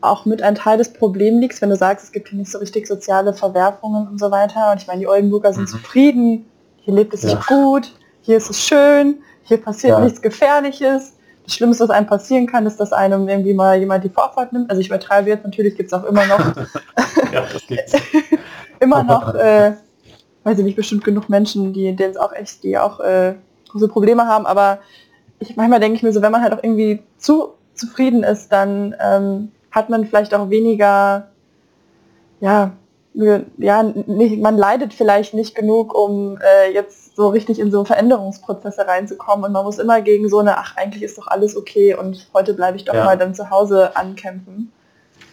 auch mit ein Teil des Problems liegt, wenn du sagst, es gibt hier nicht so richtig soziale Verwerfungen und so weiter. Und ich meine, die Oldenburger sind mhm. zufrieden, hier lebt es sich gut, hier ist es schön, hier passiert ja. nichts Gefährliches. Das Schlimmste, was einem passieren kann, ist, dass einem irgendwie mal jemand die Vorfahrt nimmt. Also ich übertreibe jetzt, natürlich gibt es auch immer noch ja, immer noch, äh, weiß ich nicht, bestimmt genug Menschen, die denen es auch echt, die auch äh, große Probleme haben, aber ich, manchmal denke ich mir so, wenn man halt auch irgendwie zu zufrieden ist, dann ähm, hat man vielleicht auch weniger ja, ja, nicht, man leidet vielleicht nicht genug, um äh, jetzt so richtig in so Veränderungsprozesse reinzukommen und man muss immer gegen so eine, ach, eigentlich ist doch alles okay und heute bleibe ich doch ja. mal dann zu Hause ankämpfen.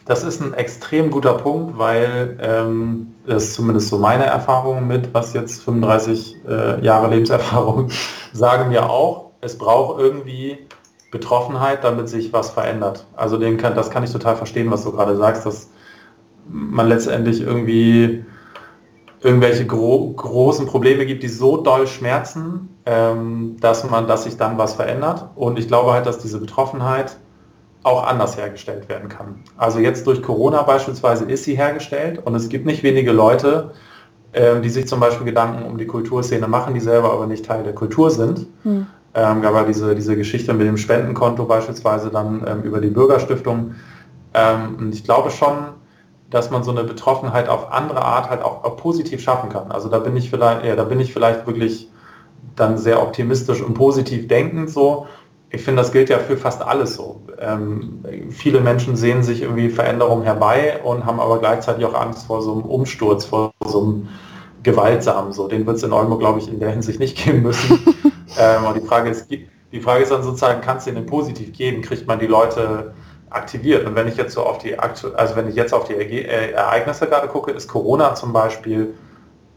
Das ist ein extrem guter Punkt, weil ähm, das ist zumindest so meine Erfahrung mit, was jetzt 35 äh, Jahre Lebenserfahrung sagen wir auch, es braucht irgendwie Betroffenheit, damit sich was verändert. Also den kann, das kann ich total verstehen, was du gerade sagst, dass man letztendlich irgendwie irgendwelche gro großen Probleme gibt, die so doll schmerzen, ähm, dass man, dass sich dann was verändert. Und ich glaube halt, dass diese Betroffenheit auch anders hergestellt werden kann. Also jetzt durch Corona beispielsweise ist sie hergestellt und es gibt nicht wenige Leute, ähm, die sich zum Beispiel Gedanken um die Kulturszene machen, die selber aber nicht Teil der Kultur sind. Hm. Ähm, gab ja diese, diese Geschichte mit dem Spendenkonto beispielsweise dann ähm, über die Bürgerstiftung. Ähm, und ich glaube schon, dass man so eine Betroffenheit auf andere Art halt auch, auch, positiv schaffen kann. Also da bin ich vielleicht, ja, da bin ich vielleicht wirklich dann sehr optimistisch und positiv denkend so. Ich finde, das gilt ja für fast alles so. Ähm, viele Menschen sehen sich irgendwie Veränderungen herbei und haben aber gleichzeitig auch Angst vor so einem Umsturz, vor so einem gewaltsamen. So, den wird es in Olmo, glaube ich, in der Hinsicht nicht geben müssen. ähm, und die Frage ist, die Frage ist dann sozusagen, kann es denen positiv geben? Kriegt man die Leute aktiviert. Und wenn ich jetzt so auf die also wenn ich jetzt auf die äh, Ereignisse gerade gucke, ist Corona zum Beispiel,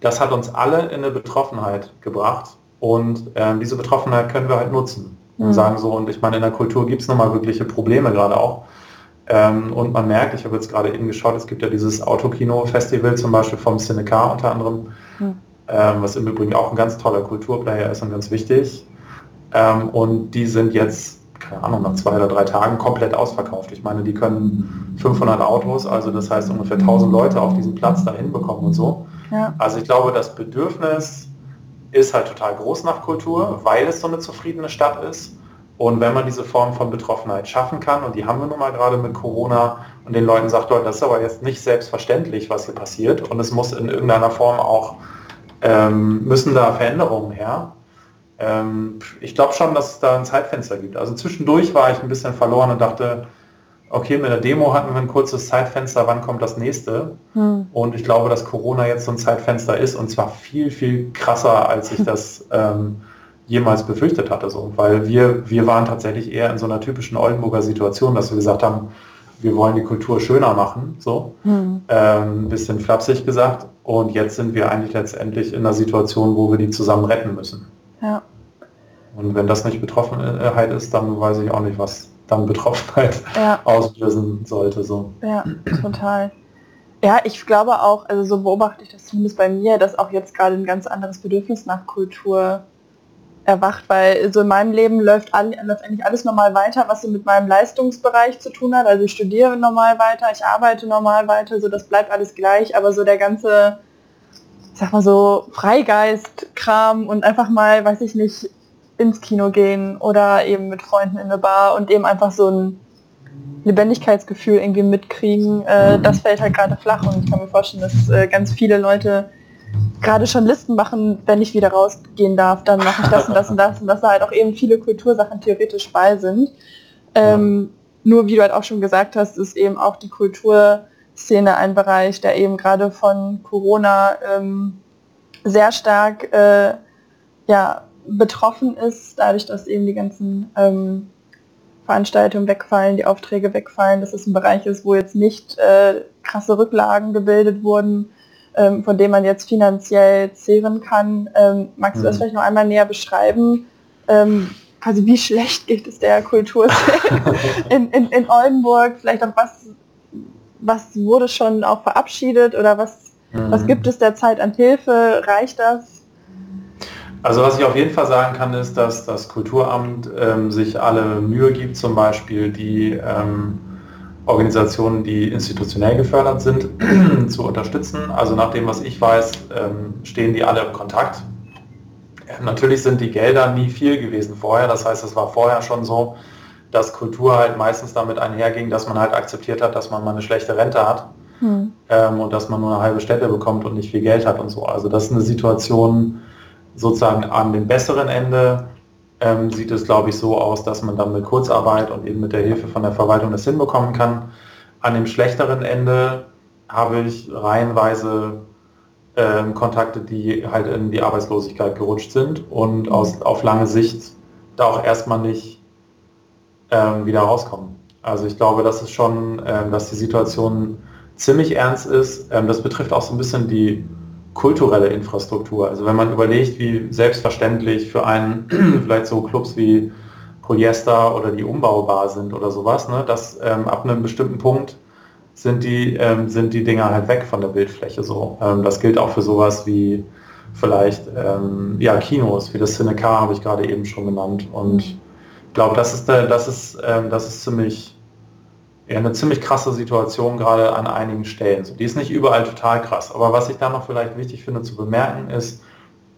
das hat uns alle in eine Betroffenheit gebracht. Und ähm, diese Betroffenheit können wir halt nutzen. Und mhm. sagen so, und ich meine, in der Kultur gibt es nochmal wirkliche Probleme gerade auch. Ähm, und man merkt, ich habe jetzt gerade eben geschaut, es gibt ja dieses Autokino-Festival zum Beispiel vom Cinecar unter anderem, mhm. ähm, was im Übrigen auch ein ganz toller Kulturplayer ist und ganz wichtig. Ähm, und die sind jetzt keine Ahnung, nach zwei oder drei Tagen komplett ausverkauft. Ich meine, die können 500 Autos, also das heißt ungefähr 1000 Leute auf diesem Platz dahin bekommen und so. Ja. Also ich glaube, das Bedürfnis ist halt total groß nach Kultur, weil es so eine zufriedene Stadt ist. Und wenn man diese Form von Betroffenheit schaffen kann, und die haben wir nun mal gerade mit Corona, und den Leuten sagt, Leute, das ist aber jetzt nicht selbstverständlich, was hier passiert, und es muss in irgendeiner Form auch, ähm, müssen da Veränderungen her, ich glaube schon, dass es da ein Zeitfenster gibt. Also zwischendurch war ich ein bisschen verloren und dachte, okay, mit der Demo hatten wir ein kurzes Zeitfenster, wann kommt das nächste? Hm. Und ich glaube, dass Corona jetzt so ein Zeitfenster ist und zwar viel, viel krasser, als ich das ähm, jemals befürchtet hatte. So. Weil wir, wir waren tatsächlich eher in so einer typischen Oldenburger Situation, dass wir gesagt haben, wir wollen die Kultur schöner machen, so hm. ähm, bisschen flapsig gesagt. Und jetzt sind wir eigentlich letztendlich in einer Situation, wo wir die zusammen retten müssen. Ja. Und wenn das nicht Betroffenheit ist, dann weiß ich auch nicht, was dann Betroffenheit ja. auslösen sollte. So. Ja, total. Ja, ich glaube auch, also so beobachte ich das zumindest bei mir, dass auch jetzt gerade ein ganz anderes Bedürfnis nach Kultur erwacht, weil so in meinem Leben läuft, all, läuft eigentlich alles normal weiter, was so mit meinem Leistungsbereich zu tun hat. Also ich studiere normal weiter, ich arbeite normal weiter, so das bleibt alles gleich, aber so der ganze, sag mal so, Freigeist-Kram und einfach mal, weiß ich nicht, ins Kino gehen oder eben mit Freunden in eine Bar und eben einfach so ein Lebendigkeitsgefühl irgendwie mitkriegen, äh, das fällt halt gerade flach und ich kann mir vorstellen, dass äh, ganz viele Leute gerade schon Listen machen, wenn ich wieder rausgehen darf, dann mache ich das und das und das und dass da halt auch eben viele Kultursachen theoretisch bei sind. Ähm, nur wie du halt auch schon gesagt hast, ist eben auch die Kulturszene ein Bereich, der eben gerade von Corona ähm, sehr stark äh, ja, betroffen ist, dadurch, dass eben die ganzen ähm, Veranstaltungen wegfallen, die Aufträge wegfallen, dass es ein Bereich ist, wo jetzt nicht äh, krasse Rücklagen gebildet wurden, ähm, von denen man jetzt finanziell zehren kann. Ähm, magst mhm. du das mhm. vielleicht noch einmal näher beschreiben? Ähm, quasi wie schlecht geht es der Kultur in, in, in Oldenburg? Vielleicht auch was, was wurde schon auch verabschiedet oder was, mhm. was gibt es derzeit an Hilfe? Reicht das? Also was ich auf jeden Fall sagen kann, ist, dass das Kulturamt ähm, sich alle Mühe gibt, zum Beispiel die ähm, Organisationen, die institutionell gefördert sind, zu unterstützen. Also nach dem, was ich weiß, ähm, stehen die alle im Kontakt. natürlich sind die Gelder nie viel gewesen vorher. Das heißt, es war vorher schon so, dass Kultur halt meistens damit einherging, dass man halt akzeptiert hat, dass man mal eine schlechte Rente hat hm. ähm, und dass man nur eine halbe Stelle bekommt und nicht viel Geld hat und so. Also das ist eine Situation, sozusagen an dem besseren Ende ähm, sieht es, glaube ich, so aus, dass man dann mit Kurzarbeit und eben mit der Hilfe von der Verwaltung das hinbekommen kann. An dem schlechteren Ende habe ich reihenweise ähm, Kontakte, die halt in die Arbeitslosigkeit gerutscht sind und aus, auf lange Sicht da auch erstmal nicht ähm, wieder rauskommen. Also ich glaube, das ist schon, ähm, dass die Situation ziemlich ernst ist. Ähm, das betrifft auch so ein bisschen die kulturelle Infrastruktur. Also wenn man überlegt, wie selbstverständlich für einen vielleicht so Clubs wie Polyester oder die Umbaubar sind oder sowas, ne, dass ähm, ab einem bestimmten Punkt sind die, ähm, sind die Dinger halt weg von der Bildfläche so. Ähm, das gilt auch für sowas wie vielleicht ähm, ja, Kinos, wie das Cinecar habe ich gerade eben schon genannt. Und ich glaube, das ist, das, ist, ähm, das ist ziemlich ja, eine ziemlich krasse Situation gerade an einigen Stellen. So, die ist nicht überall total krass. Aber was ich da noch vielleicht wichtig finde zu bemerken ist,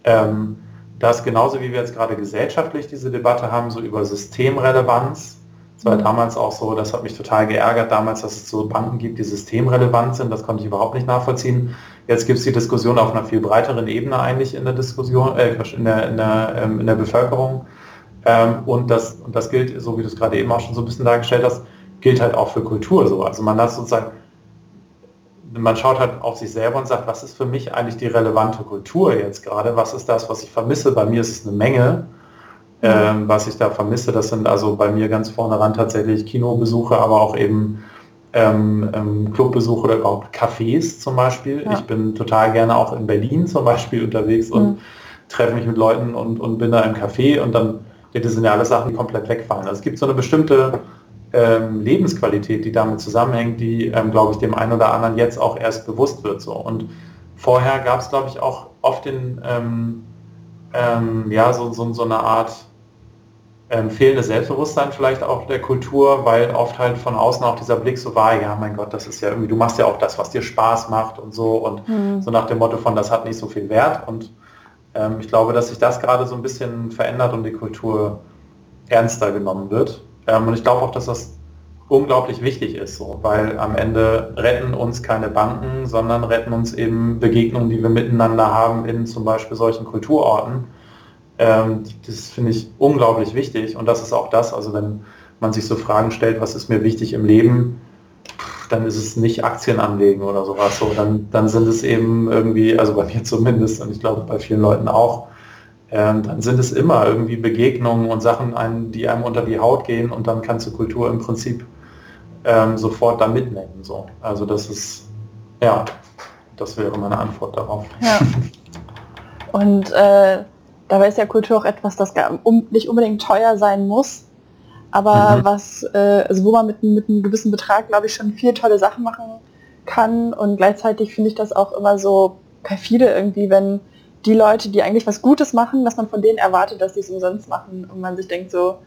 ähm, dass genauso wie wir jetzt gerade gesellschaftlich diese Debatte haben, so über Systemrelevanz, das war mhm. damals auch so, das hat mich total geärgert damals, dass es so Banken gibt, die systemrelevant sind, das konnte ich überhaupt nicht nachvollziehen. Jetzt gibt es die Diskussion auf einer viel breiteren Ebene eigentlich in der Diskussion, äh, in, der, in, der, ähm, in der Bevölkerung. Ähm, und, das, und das gilt, so wie du es gerade eben auch schon so ein bisschen dargestellt hast, gilt halt auch für Kultur so. Also man hat sozusagen, man schaut halt auf sich selber und sagt, was ist für mich eigentlich die relevante Kultur jetzt gerade? Was ist das, was ich vermisse? Bei mir ist es eine Menge. Ähm, was ich da vermisse, das sind also bei mir ganz vorne ran tatsächlich Kinobesuche, aber auch eben ähm, ähm, Clubbesuche oder überhaupt Cafés zum Beispiel. Ja. Ich bin total gerne auch in Berlin zum Beispiel unterwegs und mhm. treffe mich mit Leuten und, und bin da im Café und dann, das sind ja alle Sachen, die komplett wegfallen. Also es gibt so eine bestimmte ähm, Lebensqualität, die damit zusammenhängt, die, ähm, glaube ich, dem einen oder anderen jetzt auch erst bewusst wird. So. Und vorher gab es, glaube ich, auch oft den, ähm, ähm, ja, so, so, so eine Art ähm, fehlendes Selbstbewusstsein vielleicht auch der Kultur, weil oft halt von außen auch dieser Blick so war, ja mein Gott, das ist ja irgendwie, du machst ja auch das, was dir Spaß macht und so und mhm. so nach dem Motto von, das hat nicht so viel Wert und ähm, ich glaube, dass sich das gerade so ein bisschen verändert und die Kultur ernster genommen wird. Ähm, und ich glaube auch, dass das unglaublich wichtig ist, so, weil am Ende retten uns keine Banken, sondern retten uns eben Begegnungen, die wir miteinander haben in zum Beispiel solchen Kulturorten. Ähm, das finde ich unglaublich wichtig und das ist auch das, also wenn man sich so Fragen stellt, was ist mir wichtig im Leben, dann ist es nicht Aktien anlegen oder sowas. So, dann, dann sind es eben irgendwie, also bei mir zumindest und ich glaube bei vielen Leuten auch, ähm, dann sind es immer irgendwie Begegnungen und Sachen, die einem unter die Haut gehen und dann kannst du Kultur im Prinzip ähm, sofort da mitnehmen. So. Also das ist, ja, das wäre meine Antwort darauf. Ja. Und äh, dabei ist ja Kultur auch etwas, das um, nicht unbedingt teuer sein muss, aber mhm. was, äh, also wo man mit, mit einem gewissen Betrag, glaube ich, schon viel tolle Sachen machen kann und gleichzeitig finde ich das auch immer so perfide irgendwie, wenn die Leute, die eigentlich was Gutes machen, dass man von denen erwartet, dass sie es umsonst machen und man sich denkt so,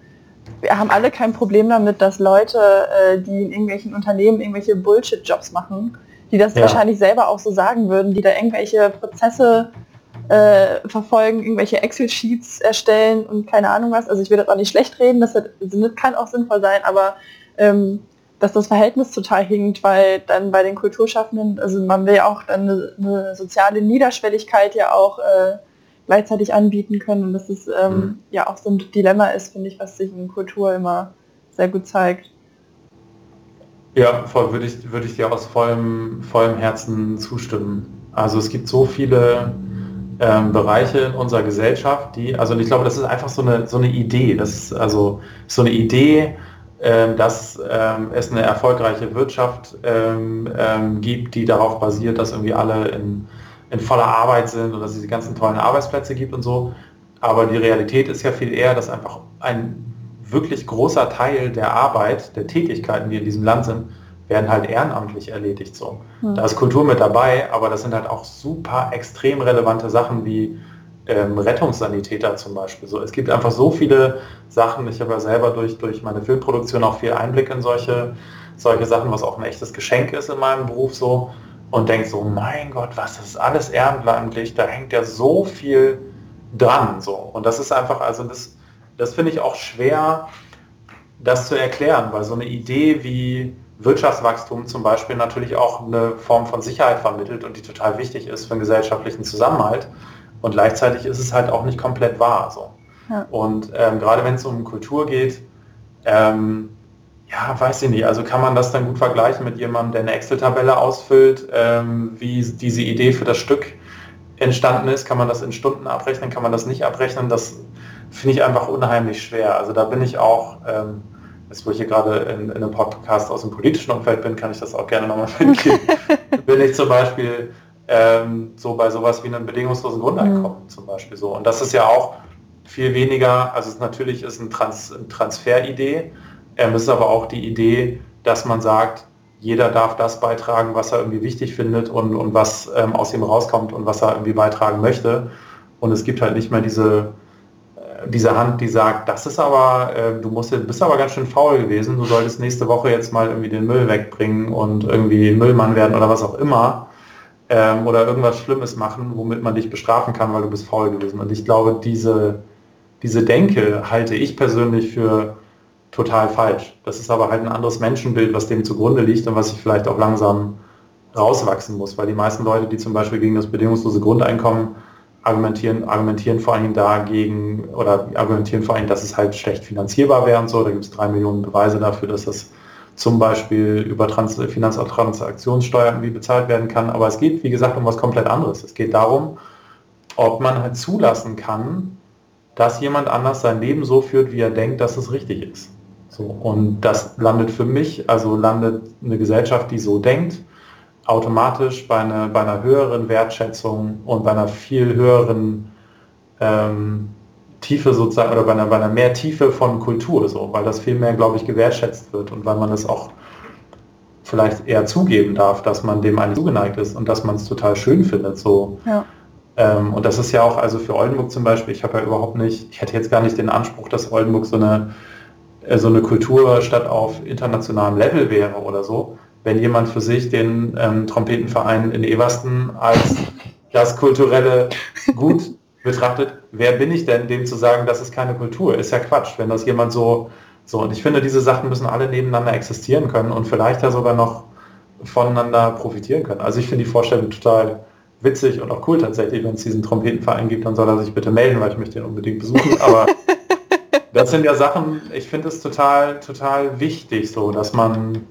wir haben alle kein Problem damit, dass Leute, äh, die in irgendwelchen Unternehmen irgendwelche Bullshit-Jobs machen, die das ja. wahrscheinlich selber auch so sagen würden, die da irgendwelche Prozesse äh, verfolgen, irgendwelche Excel-Sheets erstellen und keine Ahnung was. Also ich will das auch nicht schlecht reden, das, hat, das kann auch sinnvoll sein, aber ähm, dass das Verhältnis total hinkt, weil dann bei den Kulturschaffenden, also man will ja auch dann eine, eine soziale Niederschwelligkeit ja auch äh, gleichzeitig anbieten können und das ist ähm, mhm. ja auch so ein Dilemma ist, finde ich, was sich in Kultur immer sehr gut zeigt. Ja, voll würde ich, würde ich dir aus vollem, vollem Herzen zustimmen. Also es gibt so viele ähm, Bereiche in unserer Gesellschaft, die, also ich glaube, das ist einfach so eine, so eine Idee. Das ist also so eine Idee, dass ähm, es eine erfolgreiche Wirtschaft ähm, ähm, gibt, die darauf basiert, dass irgendwie alle in, in voller Arbeit sind und dass es die ganzen tollen Arbeitsplätze gibt und so. Aber die Realität ist ja viel eher, dass einfach ein wirklich großer Teil der Arbeit, der Tätigkeiten, die in diesem Land sind, werden halt ehrenamtlich erledigt. So. Hm. Da ist Kultur mit dabei, aber das sind halt auch super extrem relevante Sachen wie ähm, Rettungssanitäter zum Beispiel. So, es gibt einfach so viele Sachen. Ich habe ja selber durch, durch meine Filmproduktion auch viel Einblick in solche, solche Sachen, was auch ein echtes Geschenk ist in meinem Beruf so. Und denke so, mein Gott, was ist alles ehrenamtlich, da hängt ja so viel dran. So. Und das ist einfach, also das, das finde ich auch schwer, das zu erklären, weil so eine Idee wie Wirtschaftswachstum zum Beispiel natürlich auch eine Form von Sicherheit vermittelt und die total wichtig ist für den gesellschaftlichen Zusammenhalt. Und gleichzeitig ist es halt auch nicht komplett wahr. So. Ja. Und ähm, gerade wenn es um Kultur geht, ähm, ja, weiß ich nicht, also kann man das dann gut vergleichen mit jemandem, der eine Excel-Tabelle ausfüllt, ähm, wie diese Idee für das Stück entstanden ist, kann man das in Stunden abrechnen, kann man das nicht abrechnen, das finde ich einfach unheimlich schwer. Also da bin ich auch, ähm, jetzt wo ich hier gerade in, in, einem Podcast aus dem politischen Umfeld bin, kann ich das auch gerne nochmal mitgeben. bin ich zum Beispiel ähm, so bei sowas wie einem bedingungslosen Grundeinkommen mhm. zum Beispiel so. Und das ist ja auch viel weniger, also es natürlich ist ein Trans, eine Transferidee, ähm, es ist aber auch die Idee, dass man sagt, jeder darf das beitragen, was er irgendwie wichtig findet und, und was ähm, aus ihm rauskommt und was er irgendwie beitragen möchte. Und es gibt halt nicht mehr diese, äh, diese Hand, die sagt, das ist aber, äh, du musst, bist aber ganz schön faul gewesen, du solltest nächste Woche jetzt mal irgendwie den Müll wegbringen und irgendwie Müllmann werden oder was auch immer. Ähm, oder irgendwas Schlimmes machen, womit man dich bestrafen kann, weil du bist faul gewesen. Und ich glaube, diese, diese Denke halte ich persönlich für total falsch. Das ist aber halt ein anderes Menschenbild, was dem zugrunde liegt und was ich vielleicht auch langsam rauswachsen muss, weil die meisten Leute, die zum Beispiel gegen das bedingungslose Grundeinkommen argumentieren, argumentieren vor allem dagegen oder argumentieren vor allem, dass es halt schlecht finanzierbar wäre und so. Da gibt es drei Millionen Beweise dafür, dass das zum Beispiel über Trans Finanztransaktionssteuer irgendwie bezahlt werden kann. Aber es geht, wie gesagt, um was komplett anderes. Es geht darum, ob man halt zulassen kann, dass jemand anders sein Leben so führt, wie er denkt, dass es richtig ist. So, und das landet für mich, also landet eine Gesellschaft, die so denkt, automatisch bei einer, bei einer höheren Wertschätzung und bei einer viel höheren ähm, Tiefe sozusagen oder bei einer, bei einer mehr Tiefe von Kultur, so, weil das viel mehr, glaube ich, gewertschätzt wird und weil man es auch vielleicht eher zugeben darf, dass man dem eigentlich zugeneigt ist und dass man es total schön findet. So. Ja. Ähm, und das ist ja auch, also für Oldenburg zum Beispiel, ich habe ja überhaupt nicht, ich hätte jetzt gar nicht den Anspruch, dass Oldenburg so eine äh, so eine Kulturstadt auf internationalem Level wäre oder so, wenn jemand für sich den ähm, Trompetenverein in Eversten als das kulturelle Gut betrachtet, wer bin ich denn, dem zu sagen, das ist keine Kultur? Ist ja Quatsch, wenn das jemand so, so, und ich finde, diese Sachen müssen alle nebeneinander existieren können und vielleicht ja sogar noch voneinander profitieren können. Also ich finde die Vorstellung total witzig und auch cool tatsächlich, wenn es diesen Trompetenverein gibt, dann soll er sich bitte melden, weil ich möchte ihn unbedingt besuchen, aber das sind ja Sachen, ich finde es total, total wichtig, so, dass man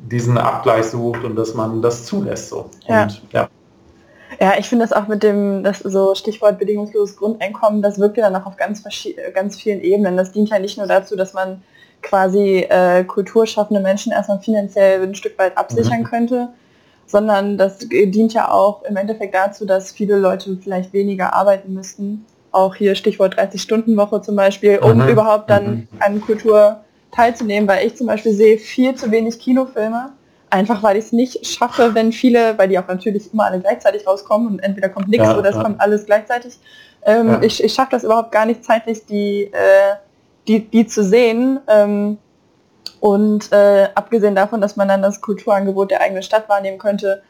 diesen Abgleich sucht und dass man das zulässt. So. Ja. Und, ja. Ja, ich finde das auch mit dem, das so Stichwort bedingungsloses Grundeinkommen, das wirkt ja dann auch auf ganz, ganz vielen Ebenen. Das dient ja nicht nur dazu, dass man quasi äh, kulturschaffende Menschen erstmal finanziell ein Stück weit absichern mhm. könnte, sondern das dient ja auch im Endeffekt dazu, dass viele Leute vielleicht weniger arbeiten müssten auch hier Stichwort 30-Stunden-Woche zum Beispiel, um mhm. überhaupt dann mhm. an Kultur teilzunehmen, weil ich zum Beispiel sehe viel zu wenig Kinofilme, einfach weil ich es nicht schaffe, wenn viele, weil die auch natürlich immer alle gleichzeitig rauskommen und entweder kommt nichts ja, oder es ja. kommt alles gleichzeitig. Ähm, ja. Ich, ich schaffe das überhaupt gar nicht zeitlich, die, äh, die, die zu sehen. Ähm, und äh, abgesehen davon, dass man dann das Kulturangebot der eigenen Stadt wahrnehmen könnte,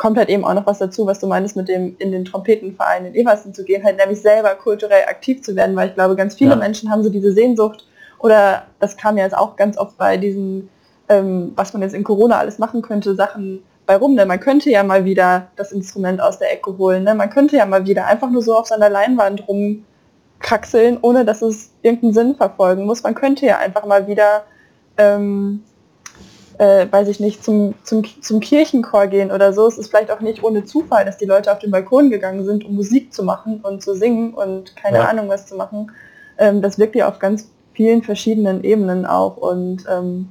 kommt halt eben auch noch was dazu, was du meinst, mit dem in den Trompetenverein in Eversen zu gehen, halt nämlich selber kulturell aktiv zu werden, weil ich glaube, ganz viele ja. Menschen haben so diese Sehnsucht oder das kam ja jetzt auch ganz oft bei diesen, ähm, was man jetzt in Corona alles machen könnte, Sachen bei rum. Ne? Man könnte ja mal wieder das Instrument aus der Ecke holen. Ne? Man könnte ja mal wieder einfach nur so auf seiner Leinwand rumkraxeln, ohne dass es irgendeinen Sinn verfolgen muss. Man könnte ja einfach mal wieder ähm, äh, weiß ich nicht, zum, zum, zum Kirchenchor gehen oder so. Es ist vielleicht auch nicht ohne Zufall, dass die Leute auf den Balkon gegangen sind, um Musik zu machen und zu singen und keine ja. Ahnung was zu machen. Ähm, das wirkt ja auf ganz vielen verschiedenen Ebenen auch und ähm,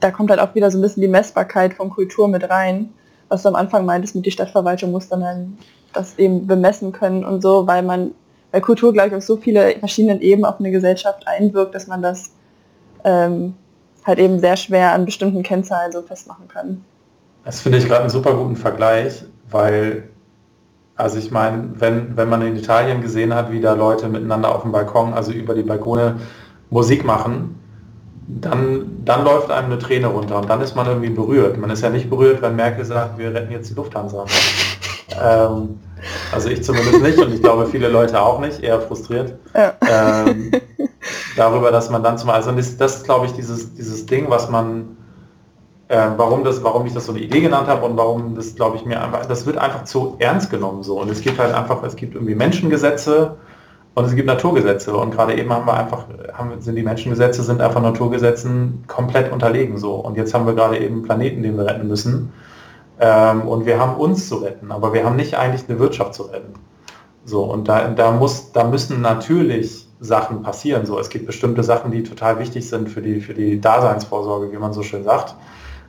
da kommt halt auch wieder so ein bisschen die Messbarkeit von Kultur mit rein, was du am Anfang meintest mit die Stadtverwaltung muss dann, dann das eben bemessen können und so, weil man, weil Kultur gleich auf so viele verschiedenen Ebenen auf eine Gesellschaft einwirkt, dass man das ähm, halt eben sehr schwer an bestimmten Kennzahlen so festmachen können. Das finde ich gerade einen super guten Vergleich, weil, also ich meine, wenn, wenn man in Italien gesehen hat, wie da Leute miteinander auf dem Balkon, also über die Balkone Musik machen, dann, dann läuft einem eine Träne runter und dann ist man irgendwie berührt. Man ist ja nicht berührt, wenn Merkel sagt, wir retten jetzt die Lufthansa. ähm, also ich zumindest nicht und ich glaube viele Leute auch nicht, eher frustriert. Ja. Ähm, darüber, dass man dann zum also das, das ist glaube ich dieses, dieses Ding, was man äh, warum das, warum ich das so eine Idee genannt habe und warum das glaube ich mir einfach, das wird einfach zu ernst genommen so. Und es gibt halt einfach, es gibt irgendwie Menschengesetze und es gibt Naturgesetze. Und gerade eben haben wir einfach, haben, sind die Menschengesetze, sind einfach Naturgesetzen komplett unterlegen so. Und jetzt haben wir gerade eben Planeten, den wir retten müssen. Ähm, und wir haben uns zu retten, aber wir haben nicht eigentlich eine Wirtschaft zu retten. So, und da, da, muss, da müssen natürlich Sachen passieren. So, es gibt bestimmte Sachen, die total wichtig sind für die, für die Daseinsvorsorge, wie man so schön sagt.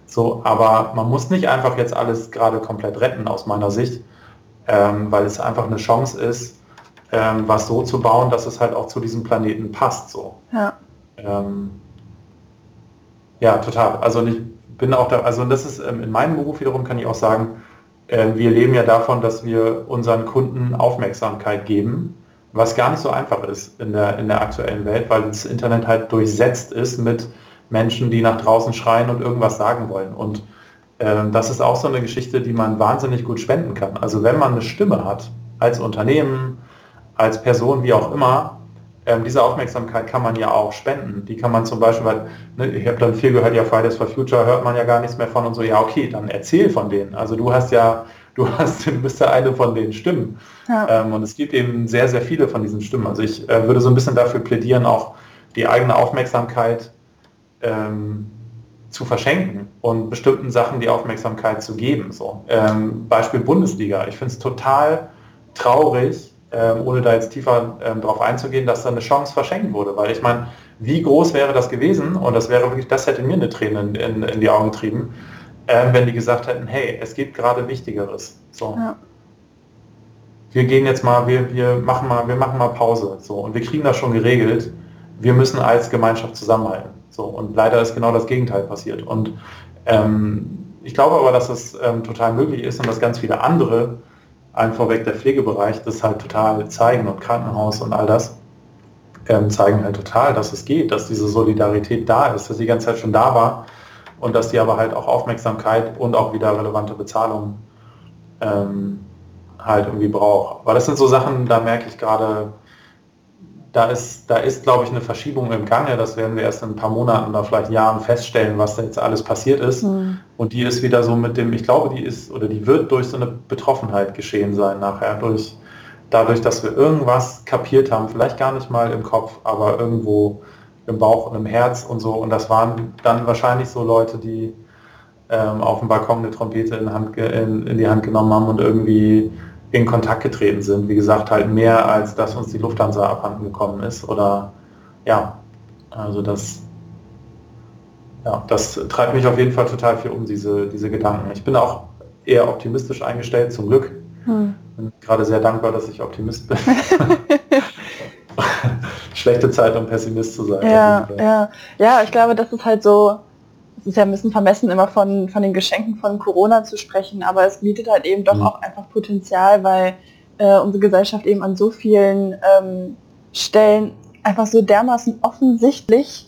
So, aber man muss nicht einfach jetzt alles gerade komplett retten aus meiner Sicht, ähm, weil es einfach eine Chance ist, ähm, was so zu bauen, dass es halt auch zu diesem Planeten passt. So. Ja. Ähm, ja, total. Also nicht, bin auch da, also das ist ähm, in meinem Beruf wiederum kann ich auch sagen, äh, wir leben ja davon, dass wir unseren Kunden Aufmerksamkeit geben, was gar nicht so einfach ist in der, in der aktuellen Welt, weil das Internet halt durchsetzt ist mit Menschen, die nach draußen schreien und irgendwas sagen wollen. Und äh, das ist auch so eine Geschichte, die man wahnsinnig gut spenden kann. Also wenn man eine Stimme hat, als Unternehmen, als Person, wie auch immer, ähm, diese Aufmerksamkeit kann man ja auch spenden. Die kann man zum Beispiel, weil ne, ich habe dann viel gehört, ja Fridays for Future hört man ja gar nichts mehr von und so, ja okay, dann erzähl von denen. Also du hast ja, du hast, du bist ja eine von den Stimmen. Ja. Ähm, und es gibt eben sehr, sehr viele von diesen Stimmen. Also ich äh, würde so ein bisschen dafür plädieren, auch die eigene Aufmerksamkeit ähm, zu verschenken und bestimmten Sachen die Aufmerksamkeit zu geben. So. Ähm, Beispiel Bundesliga. Ich finde es total traurig, ähm, ohne da jetzt tiefer ähm, drauf einzugehen, dass da eine Chance verschenkt wurde. Weil ich meine, wie groß wäre das gewesen? Und das wäre wirklich, das hätte mir eine Träne in, in, in die Augen getrieben, ähm, wenn die gesagt hätten, hey, es gibt gerade Wichtigeres. So. Ja. Wir gehen jetzt mal, wir, wir machen mal, wir machen mal Pause. So. Und wir kriegen das schon geregelt. Wir müssen als Gemeinschaft zusammenhalten. So. Und leider ist genau das Gegenteil passiert. Und ähm, ich glaube aber, dass es ähm, total möglich ist und dass ganz viele andere allen vorweg der Pflegebereich, das halt total zeigen und Krankenhaus und all das ähm, zeigen halt total, dass es geht, dass diese Solidarität da ist, dass die ganze Zeit schon da war und dass die aber halt auch Aufmerksamkeit und auch wieder relevante Bezahlung ähm, halt irgendwie braucht. Weil das sind so Sachen, da merke ich gerade, da ist, da ist, glaube ich, eine Verschiebung im Gange. Das werden wir erst in ein paar Monaten oder vielleicht Jahren feststellen, was da jetzt alles passiert ist. Mhm. Und die ist wieder so mit dem, ich glaube, die ist oder die wird durch so eine Betroffenheit geschehen sein nachher, durch dadurch, dass wir irgendwas kapiert haben, vielleicht gar nicht mal im Kopf, aber irgendwo im Bauch und im Herz und so. Und das waren dann wahrscheinlich so Leute, die ähm, auf dem Balkon eine Trompete in, Hand, in, in die Hand genommen haben und irgendwie in Kontakt getreten sind. Wie gesagt, halt mehr als dass uns die Lufthansa abhanden gekommen ist. Oder ja, also das, ja, das treibt mich auf jeden Fall total viel um, diese, diese Gedanken. Ich bin auch eher optimistisch eingestellt, zum Glück. Hm. Bin gerade sehr dankbar, dass ich Optimist bin. Schlechte Zeit, um Pessimist zu sein. Ja, ja. ja, ich glaube, das ist halt so, ist ja ein bisschen vermessen, immer von, von den Geschenken von Corona zu sprechen, aber es bietet halt eben doch mhm. auch einfach Potenzial, weil äh, unsere Gesellschaft eben an so vielen ähm, Stellen einfach so dermaßen offensichtlich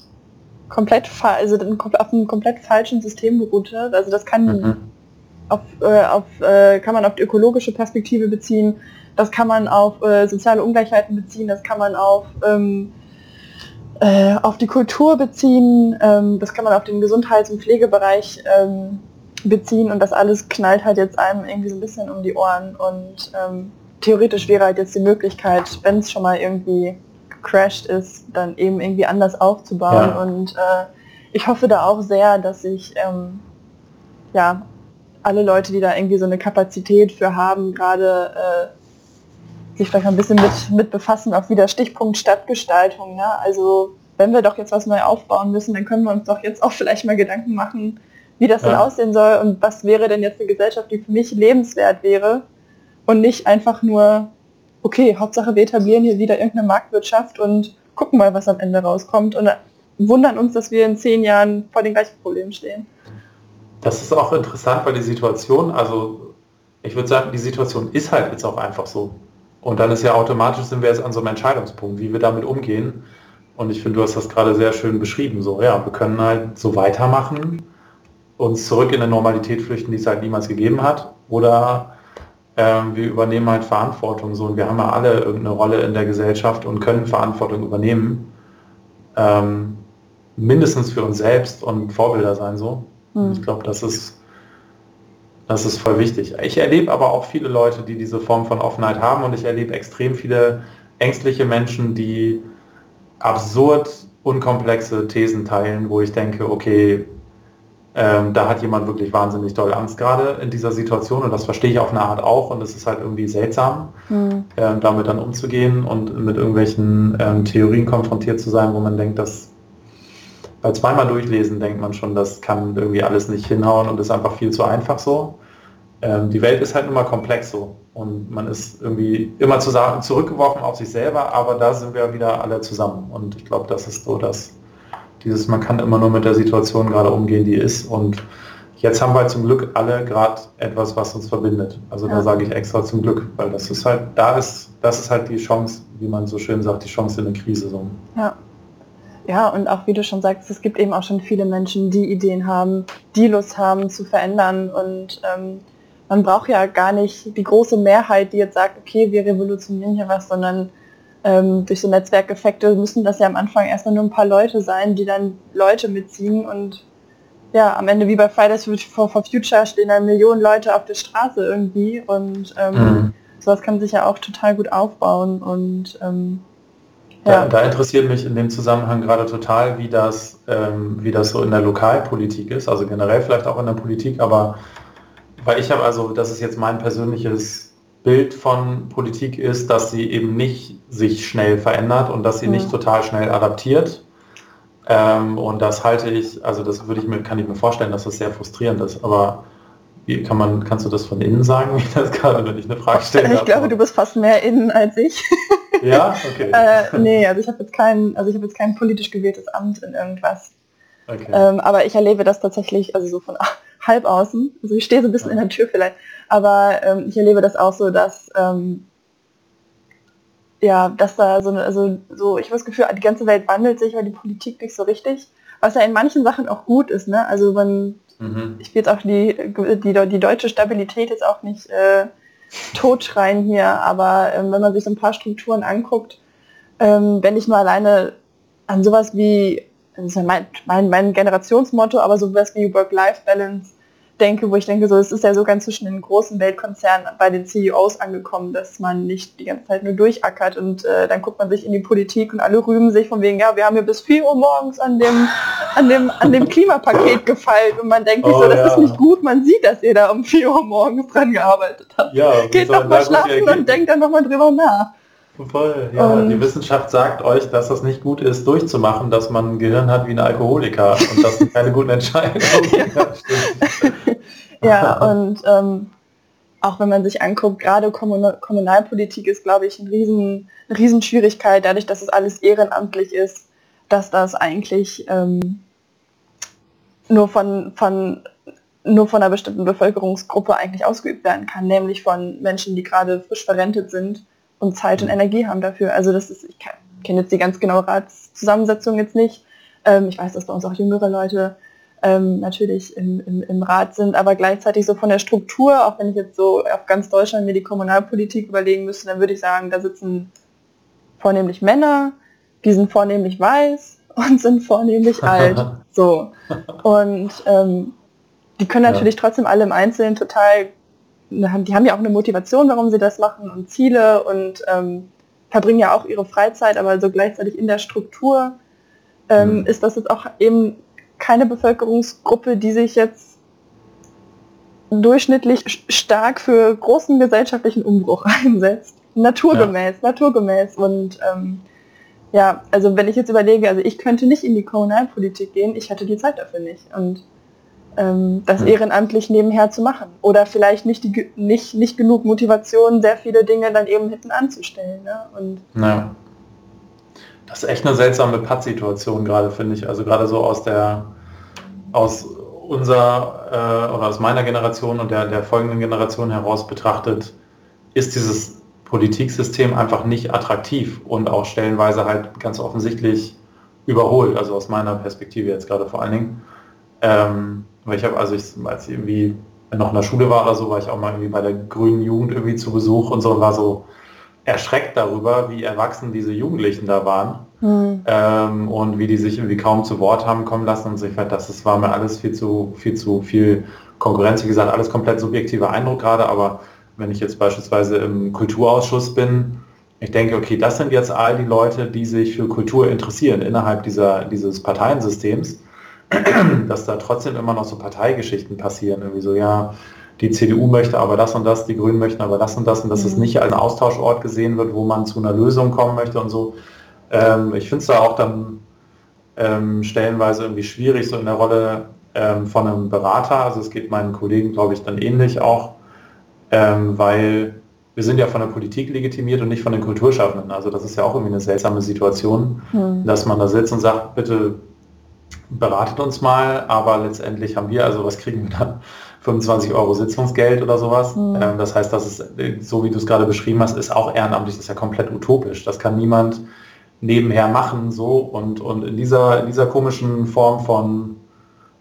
komplett also auf einem komplett falschen System beruht. Also das kann mhm. auf, äh, auf äh, kann man auf die ökologische Perspektive beziehen, das kann man auf äh, soziale Ungleichheiten beziehen, das kann man auf ähm, äh, auf die Kultur beziehen, ähm, das kann man auf den Gesundheits- und Pflegebereich ähm, beziehen und das alles knallt halt jetzt einem irgendwie so ein bisschen um die Ohren und ähm, theoretisch wäre halt jetzt die Möglichkeit, wenn es schon mal irgendwie gecrashed ist, dann eben irgendwie anders aufzubauen ja. und äh, ich hoffe da auch sehr, dass sich ähm, ja alle Leute, die da irgendwie so eine Kapazität für haben, gerade äh, sich vielleicht ein bisschen mit, mit befassen, auch wieder Stichpunkt Stadtgestaltung. Ne? Also wenn wir doch jetzt was neu aufbauen müssen, dann können wir uns doch jetzt auch vielleicht mal Gedanken machen, wie das ja. denn aussehen soll und was wäre denn jetzt eine Gesellschaft, die für mich lebenswert wäre und nicht einfach nur, okay, Hauptsache wir etablieren hier wieder irgendeine Marktwirtschaft und gucken mal, was am Ende rauskommt und wundern uns, dass wir in zehn Jahren vor den gleichen Problemen stehen. Das ist auch interessant, weil die Situation, also ich würde sagen, die Situation ist halt jetzt auch einfach so. Und dann ist ja automatisch, sind wir jetzt an so einem Entscheidungspunkt, wie wir damit umgehen. Und ich finde, du hast das gerade sehr schön beschrieben. So, ja, wir können halt so weitermachen, uns zurück in eine Normalität flüchten, die es halt niemals gegeben hat. Oder ähm, wir übernehmen halt Verantwortung. So, und wir haben ja alle irgendeine Rolle in der Gesellschaft und können Verantwortung übernehmen. Ähm, mindestens für uns selbst und Vorbilder sein so. Mhm. Ich glaube, das ist das ist voll wichtig. Ich erlebe aber auch viele Leute, die diese Form von Offenheit haben und ich erlebe extrem viele ängstliche Menschen, die absurd unkomplexe Thesen teilen, wo ich denke, okay, ähm, da hat jemand wirklich wahnsinnig doll Angst gerade in dieser Situation und das verstehe ich auf eine Art auch und es ist halt irgendwie seltsam, mhm. ähm, damit dann umzugehen und mit irgendwelchen ähm, Theorien konfrontiert zu sein, wo man denkt, dass bei zweimal durchlesen denkt man schon, das kann irgendwie alles nicht hinhauen und ist einfach viel zu einfach so. Ähm, die Welt ist halt immer komplex so und man ist irgendwie immer zu zurückgeworfen auf sich selber, aber da sind wir wieder alle zusammen und ich glaube, das ist so das, Dieses, man kann immer nur mit der Situation gerade umgehen, die ist. Und jetzt haben wir zum Glück alle gerade etwas, was uns verbindet. Also ja. da sage ich extra zum Glück, weil das ist halt, da ist, das ist halt die Chance, wie man so schön sagt, die Chance in der Krise. So. Ja. Ja, und auch wie du schon sagst, es gibt eben auch schon viele Menschen, die Ideen haben, die Lust haben zu verändern. Und ähm, man braucht ja gar nicht die große Mehrheit, die jetzt sagt, okay, wir revolutionieren hier was, sondern ähm, durch so Netzwerkeffekte müssen das ja am Anfang erstmal nur ein paar Leute sein, die dann Leute mitziehen und ja, am Ende wie bei Fridays for, for Future stehen dann Millionen Leute auf der Straße irgendwie und ähm, mhm. sowas kann sich ja auch total gut aufbauen und ähm, ja. Da, da, interessiert mich in dem Zusammenhang gerade total, wie das, ähm, wie das so in der Lokalpolitik ist, also generell vielleicht auch in der Politik, aber weil ich habe also, das ist jetzt mein persönliches Bild von Politik ist, dass sie eben nicht sich schnell verändert und dass sie mhm. nicht total schnell adaptiert. Ähm, und das halte ich, also das würde ich mir, kann ich mir vorstellen, dass das sehr frustrierend ist. Aber wie kann man, kannst du das von innen sagen, wie das gerade, wenn ich eine Frage stelle? Ich glaube, du bist fast mehr innen als ich. Ja, okay. äh, nee, also ich habe jetzt kein, also ich habe jetzt kein politisch gewähltes Amt in irgendwas. Okay. Ähm, aber ich erlebe das tatsächlich, also so von halb außen. Also ich stehe so ein bisschen ja. in der Tür vielleicht. Aber ähm, ich erlebe das auch so, dass ähm, ja, dass da so, eine, also so, ich habe das Gefühl, die ganze Welt wandelt sich, weil die Politik nicht so richtig, was ja in manchen Sachen auch gut ist, ne? Also man, mhm. ich will jetzt auch die, die, die deutsche Stabilität jetzt auch nicht äh, totschreien hier, aber ähm, wenn man sich so ein paar Strukturen anguckt, ähm, wenn ich nur alleine an sowas wie, das ist ja mein, mein, mein Generationsmotto, aber sowas wie Work-Life-Balance denke, wo ich denke, so, es ist ja sogar zwischen den großen Weltkonzernen bei den CEOs angekommen, dass man nicht die ganze Zeit nur durchackert und äh, dann guckt man sich in die Politik und alle rühmen sich von wegen, ja, wir haben ja bis 4 Uhr morgens an dem, an dem, an dem Klimapaket gefeilt und man denkt sich oh, so, das ja. ist nicht gut, man sieht, dass ihr da um 4 Uhr morgens dran gearbeitet habt. Ja, Geht doch mal schlafen und denkt dann nochmal drüber nach. Voll, ja. Und die Wissenschaft sagt euch, dass das nicht gut ist, durchzumachen, dass man ein Gehirn hat wie ein Alkoholiker und das sind keine guten Entscheidungen. ja, ja und ähm, auch wenn man sich anguckt, gerade Kommunal Kommunalpolitik ist, glaube ich, ein riesen, eine Riesenschwierigkeit, dadurch, dass es alles ehrenamtlich ist, dass das eigentlich ähm, nur von, von nur von einer bestimmten Bevölkerungsgruppe eigentlich ausgeübt werden kann, nämlich von Menschen, die gerade frisch verrentet sind und Zeit und mhm. Energie haben dafür. Also das ist, ich kenne jetzt die ganz genaue Ratszusammensetzung jetzt nicht. Ähm, ich weiß, dass bei uns auch jüngere Leute ähm, natürlich im, im, im, Rat sind, aber gleichzeitig so von der Struktur, auch wenn ich jetzt so auf ganz Deutschland mir die Kommunalpolitik überlegen müsste, dann würde ich sagen, da sitzen vornehmlich Männer, die sind vornehmlich weiß und sind vornehmlich alt. So. Und ähm, die können natürlich ja. trotzdem alle im Einzelnen total die haben ja auch eine Motivation, warum sie das machen und Ziele und ähm, verbringen ja auch ihre Freizeit, aber so gleichzeitig in der Struktur ähm, mhm. ist das jetzt auch eben keine Bevölkerungsgruppe, die sich jetzt durchschnittlich stark für großen gesellschaftlichen Umbruch einsetzt. Naturgemäß, ja. naturgemäß. Und ähm, ja, also wenn ich jetzt überlege, also ich könnte nicht in die Kommunalpolitik gehen, ich hätte die Zeit dafür nicht. Und ähm, das ehrenamtlich nebenher zu machen. Oder vielleicht nicht, die, nicht, nicht genug Motivation, sehr viele Dinge dann eben hinten anzustellen. Ne? Und ja. Das ist echt eine seltsame Pattsituation gerade, finde ich. Also gerade so aus der aus unserer äh, oder aus meiner Generation und der, der folgenden Generation heraus betrachtet, ist dieses Politiksystem einfach nicht attraktiv und auch stellenweise halt ganz offensichtlich überholt, also aus meiner Perspektive jetzt gerade vor allen Dingen. Ähm, weil ich habe, also ich, als ich irgendwie noch in der Schule war oder so, war ich auch mal irgendwie bei der grünen Jugend irgendwie zu Besuch und so und war so erschreckt darüber, wie erwachsen diese Jugendlichen da waren mhm. ähm, und wie die sich irgendwie kaum zu Wort haben kommen lassen und so. Ich fand, das, das war mir alles viel zu viel zu viel Konkurrenz. Wie gesagt, alles komplett subjektiver Eindruck gerade, aber wenn ich jetzt beispielsweise im Kulturausschuss bin, ich denke, okay, das sind jetzt all die Leute, die sich für Kultur interessieren innerhalb dieser, dieses Parteiensystems dass da trotzdem immer noch so Parteigeschichten passieren. Irgendwie so, ja, die CDU möchte aber das und das, die Grünen möchten aber das und das und dass mhm. es nicht als Austauschort gesehen wird, wo man zu einer Lösung kommen möchte und so. Ähm, ich finde es da auch dann ähm, stellenweise irgendwie schwierig, so in der Rolle ähm, von einem Berater. Also es geht meinen Kollegen, glaube ich, dann ähnlich auch, ähm, weil wir sind ja von der Politik legitimiert und nicht von den Kulturschaffenden. Also das ist ja auch irgendwie eine seltsame Situation, mhm. dass man da sitzt und sagt, bitte beratet uns mal, aber letztendlich haben wir, also was kriegen wir da? 25 Euro Sitzungsgeld oder sowas. Mhm. Ähm, das heißt, das ist, so wie du es gerade beschrieben hast, ist auch ehrenamtlich, das ist ja komplett utopisch. Das kann niemand nebenher machen so und, und in dieser, in dieser komischen Form von,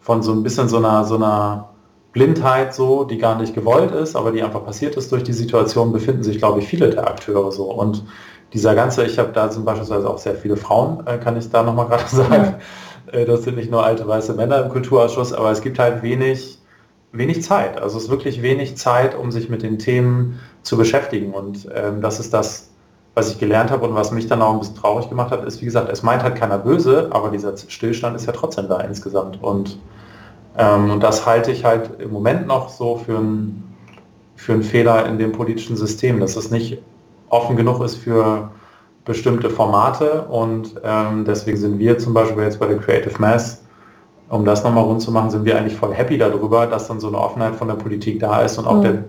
von so ein bisschen so einer, so einer Blindheit so, die gar nicht gewollt ist, aber die einfach passiert ist durch die Situation, befinden sich, glaube ich, viele der Akteure so. Und dieser ganze, ich habe da sind beispielsweise auch sehr viele Frauen, äh, kann ich da nochmal gerade sagen. Äh, das sind nicht nur alte weiße Männer im Kulturausschuss, aber es gibt halt wenig, wenig Zeit. Also es ist wirklich wenig Zeit, um sich mit den Themen zu beschäftigen. Und ähm, das ist das, was ich gelernt habe und was mich dann auch ein bisschen traurig gemacht hat, ist, wie gesagt, es meint halt keiner böse, aber dieser Stillstand ist ja trotzdem da insgesamt. Und, ähm, und das halte ich halt im Moment noch so für einen für einen Fehler in dem politischen System, dass es nicht offen genug ist für bestimmte Formate und ähm, deswegen sind wir zum Beispiel jetzt bei der Creative Mass, um das nochmal rund zu machen, sind wir eigentlich voll happy darüber, dass dann so eine Offenheit von der Politik da ist und auch mhm. der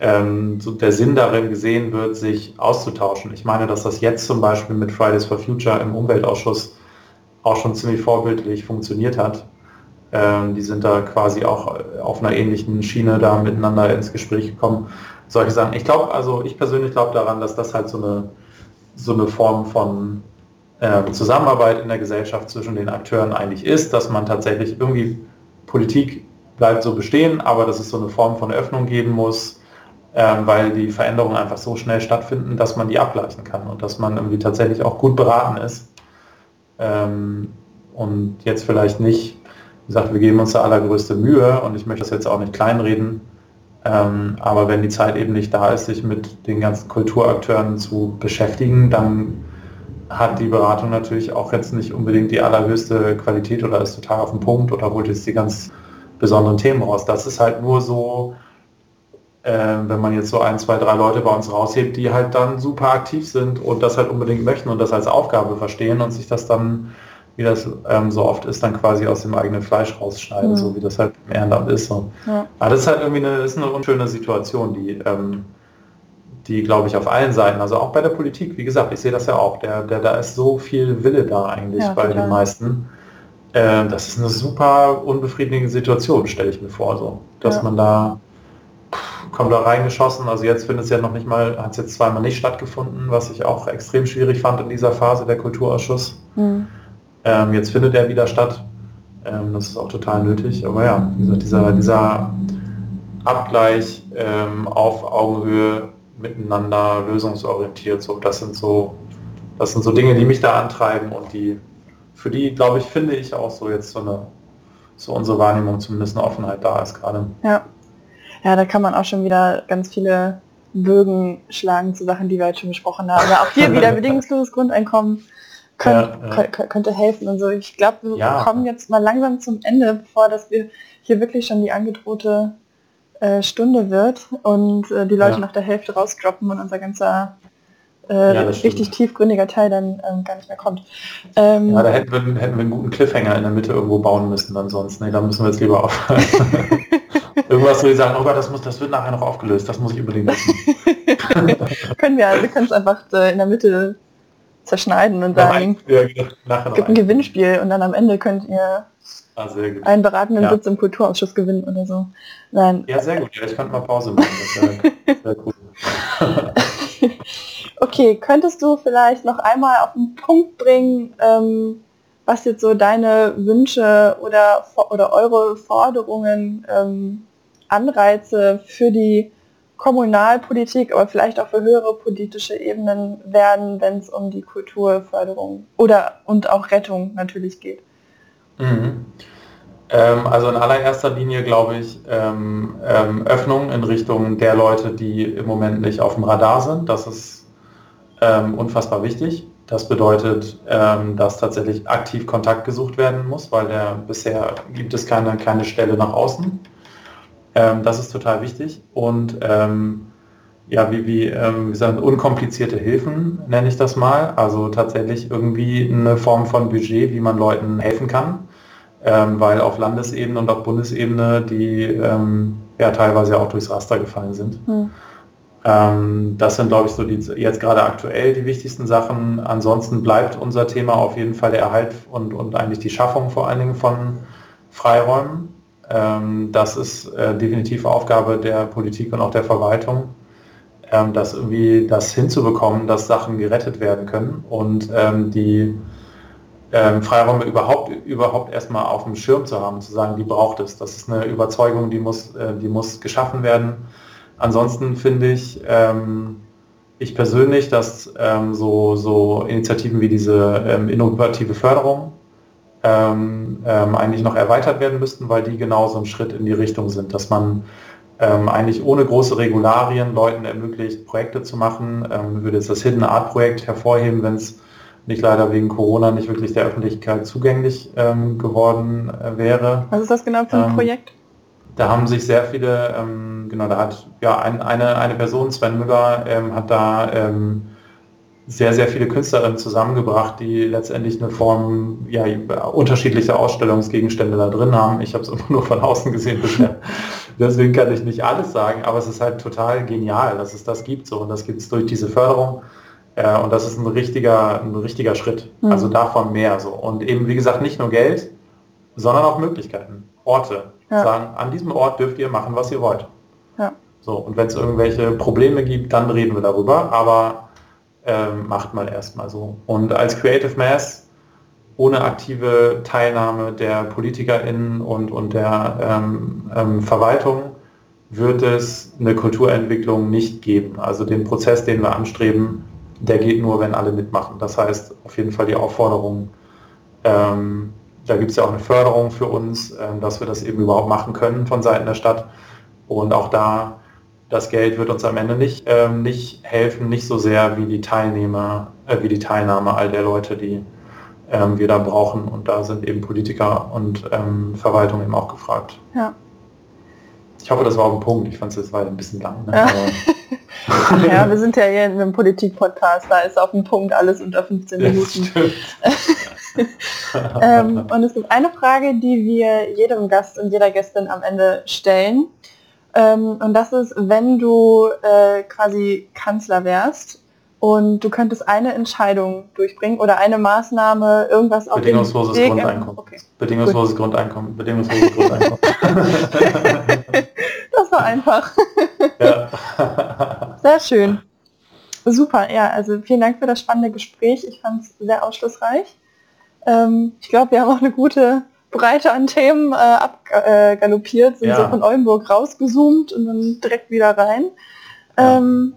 ähm, so der Sinn darin gesehen wird, sich auszutauschen. Ich meine, dass das jetzt zum Beispiel mit Fridays for Future im Umweltausschuss auch schon ziemlich vorbildlich funktioniert hat. Ähm, die sind da quasi auch auf einer ähnlichen Schiene da miteinander ins Gespräch gekommen. Solche Sachen. Ich glaube, also ich persönlich glaube daran, dass das halt so eine, so eine Form von äh, Zusammenarbeit in der Gesellschaft zwischen den Akteuren eigentlich ist, dass man tatsächlich irgendwie Politik bleibt so bestehen, aber dass es so eine Form von Öffnung geben muss, ähm, weil die Veränderungen einfach so schnell stattfinden, dass man die abgleichen kann und dass man irgendwie tatsächlich auch gut beraten ist. Ähm, und jetzt vielleicht nicht, wie gesagt, wir geben uns da allergrößte Mühe und ich möchte das jetzt auch nicht kleinreden, ähm, aber wenn die Zeit eben nicht da ist, sich mit den ganzen Kulturakteuren zu beschäftigen, dann hat die Beratung natürlich auch jetzt nicht unbedingt die allerhöchste Qualität oder ist total auf dem Punkt oder holt jetzt die ganz besonderen Themen raus. Das ist halt nur so äh, wenn man jetzt so ein, zwei, drei Leute bei uns raushebt, die halt dann super aktiv sind und das halt unbedingt möchten und das als Aufgabe verstehen und sich das dann, wie das ähm, so oft ist, dann quasi aus dem eigenen Fleisch rausschneiden, mhm. so wie das halt im Ehrenamt ist. So. Ja. Aber das ist halt irgendwie eine, ist eine unschöne Situation, die, ähm, die glaube ich auf allen Seiten, also auch bei der Politik, wie gesagt, ich sehe das ja auch, der, der, da ist so viel Wille da eigentlich ja, bei den meisten. Äh, das ist eine super unbefriedigende Situation, stelle ich mir vor, so, dass ja. man da kommt da reingeschossen. Also jetzt findet es ja noch nicht mal, hat es jetzt zweimal nicht stattgefunden, was ich auch extrem schwierig fand in dieser Phase der Kulturausschuss. Mhm. Ähm, jetzt findet er wieder statt. Ähm, das ist auch total nötig. Aber ja, dieser, dieser, dieser Abgleich ähm, auf Augenhöhe miteinander lösungsorientiert, so das sind so, das sind so Dinge, die mich da antreiben und die, für die, glaube ich, finde ich auch so jetzt so eine, so unsere Wahrnehmung zumindest eine Offenheit da ist gerade. Ja, ja, da kann man auch schon wieder ganz viele Bögen schlagen zu Sachen, die wir heute schon besprochen haben. Aber auch hier wieder bedingungsloses Grundeinkommen könnt, ja, ja. könnte helfen und so. Ich glaube, wir ja. kommen jetzt mal langsam zum Ende, bevor dass wir hier wirklich schon die angedrohte äh, Stunde wird und äh, die Leute nach der Hälfte rausdroppen und unser ganzer äh, richtig tiefgründiger Teil dann ähm, gar nicht mehr kommt. Ähm, ja, da hätten wir, hätten wir einen guten Cliffhanger in der Mitte irgendwo bauen müssen ansonsten. Nee, da müssen wir jetzt lieber aufhören. Irgendwas, wo die sagen, oh Gott, das, muss, das wird nachher noch aufgelöst, das muss ich unbedingt wissen. können wir, wir können es einfach äh, in der Mitte zerschneiden und sagen, ja, genau. gibt ein Gewinnspiel und dann am Ende könnt ihr ah, einen beratenden ja. Sitz im Kulturausschuss gewinnen oder so. Nein. Ja, sehr gut. Ja, ich könnte mal Pause machen. Das wäre cool. okay, könntest du vielleicht noch einmal auf den Punkt bringen, ähm, was jetzt so deine Wünsche oder, oder eure Forderungen, ähm, Anreize für die Kommunalpolitik, aber vielleicht auch für höhere politische Ebenen werden, wenn es um die Kulturförderung oder und auch Rettung natürlich geht. Mhm. Ähm, also in allererster Linie glaube ich ähm, ähm, Öffnung in Richtung der Leute, die im Moment nicht auf dem Radar sind. Das ist ähm, unfassbar wichtig. Das bedeutet, ähm, dass tatsächlich aktiv Kontakt gesucht werden muss, weil der, bisher gibt es keine, keine Stelle nach außen. Ähm, das ist total wichtig. Und ähm, ja, wie, wie, ähm, wie sagen, unkomplizierte Hilfen nenne ich das mal. Also tatsächlich irgendwie eine Form von Budget, wie man Leuten helfen kann. Ähm, weil auf Landesebene und auf Bundesebene die ähm, ja teilweise auch durchs Raster gefallen sind. Hm. Ähm, das sind, glaube ich, so die jetzt gerade aktuell die wichtigsten Sachen. Ansonsten bleibt unser Thema auf jeden Fall der Erhalt und, und eigentlich die Schaffung vor allen Dingen von Freiräumen. Ähm, das ist äh, definitiv Aufgabe der Politik und auch der Verwaltung, ähm, das irgendwie das hinzubekommen, dass Sachen gerettet werden können und ähm, die ähm, Freiräume überhaupt, überhaupt erstmal auf dem Schirm zu haben, zu sagen, die braucht es. Das ist eine Überzeugung, die muss, äh, die muss geschaffen werden Ansonsten finde ich, ähm, ich persönlich, dass ähm, so, so Initiativen wie diese ähm, innovative Förderung ähm, ähm, eigentlich noch erweitert werden müssten, weil die genau so ein Schritt in die Richtung sind, dass man ähm, eigentlich ohne große Regularien Leuten ermöglicht, Projekte zu machen. ich würde jetzt das Hidden Art Projekt hervorheben, wenn es nicht leider wegen Corona nicht wirklich der Öffentlichkeit zugänglich geworden äh, wäre. Was ist das genau für ein Projekt? da haben sich sehr viele, ähm, genau, da hat ja ein, eine, eine Person, Sven Müller, ähm, hat da ähm, sehr, sehr viele Künstlerinnen zusammengebracht, die letztendlich eine Form, ja, unterschiedliche Ausstellungsgegenstände da drin haben. Ich habe es immer nur von außen gesehen bisher. Deswegen kann ich nicht alles sagen, aber es ist halt total genial, dass es das gibt so und das gibt es durch diese Förderung. Äh, und das ist ein richtiger, ein richtiger Schritt. Mhm. Also davon mehr so. Und eben, wie gesagt, nicht nur Geld, sondern auch Möglichkeiten, Orte, ja. Sagen, an diesem Ort dürft ihr machen, was ihr wollt. Ja. So, und wenn es irgendwelche Probleme gibt, dann reden wir darüber, aber ähm, macht mal erstmal so. Und als Creative Mass ohne aktive Teilnahme der PolitikerInnen und, und der ähm, ähm, Verwaltung wird es eine Kulturentwicklung nicht geben. Also den Prozess, den wir anstreben, der geht nur, wenn alle mitmachen. Das heißt, auf jeden Fall die Aufforderung, ähm, da gibt es ja auch eine Förderung für uns, ähm, dass wir das eben überhaupt machen können von Seiten der Stadt. Und auch da, das Geld wird uns am Ende nicht, ähm, nicht helfen, nicht so sehr wie die Teilnehmer, äh, wie die Teilnahme all der Leute, die ähm, wir da brauchen. Und da sind eben Politiker und ähm, Verwaltung eben auch gefragt. Ja. Ich hoffe, das war auf den Punkt. Ich fand es jetzt war ein bisschen lang. Ne? Ja. Ja, wir sind ja hier in einem Politik-Podcast, da ist auf den Punkt alles unter 15 Minuten. ähm, und es gibt eine Frage, die wir jedem Gast und jeder Gästin am Ende stellen. Ähm, und das ist, wenn du äh, quasi Kanzler wärst und du könntest eine Entscheidung durchbringen oder eine Maßnahme, irgendwas auf Bedingungsloses Weg Grundeinkommen. Okay. Bedingungsloses Gut. Grundeinkommen. Bedingungsloses Grundeinkommen. das war einfach. Ja. Sehr schön. Super, ja, also vielen Dank für das spannende Gespräch. Ich fand es sehr aufschlussreich. Ähm, ich glaube, wir haben auch eine gute Breite an Themen äh, abgaloppiert, sind ja. so von Oldenburg rausgezoomt und dann direkt wieder rein. Ja. Ähm,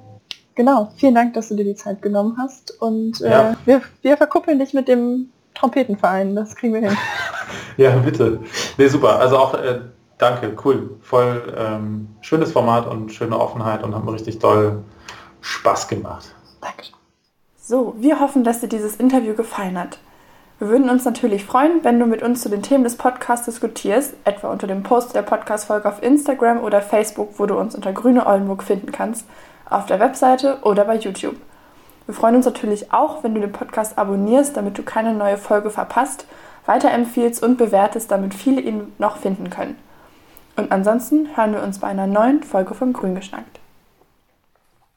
genau, vielen Dank, dass du dir die Zeit genommen hast und äh, ja. wir, wir verkuppeln dich mit dem Trompetenverein, das kriegen wir hin. ja, bitte. Nee, super. Also auch äh, danke, cool. Voll ähm, schönes Format und schöne Offenheit und mir richtig toll Spaß gemacht. Danke. So, wir hoffen, dass dir dieses Interview gefallen hat. Wir würden uns natürlich freuen, wenn du mit uns zu den Themen des Podcasts diskutierst, etwa unter dem Post der Podcast-Folge auf Instagram oder Facebook, wo du uns unter Grüne Oldenburg finden kannst, auf der Webseite oder bei YouTube. Wir freuen uns natürlich auch, wenn du den Podcast abonnierst, damit du keine neue Folge verpasst, weiterempfiehlst und bewertest, damit viele ihn noch finden können. Und ansonsten hören wir uns bei einer neuen Folge von Grün geschnackt.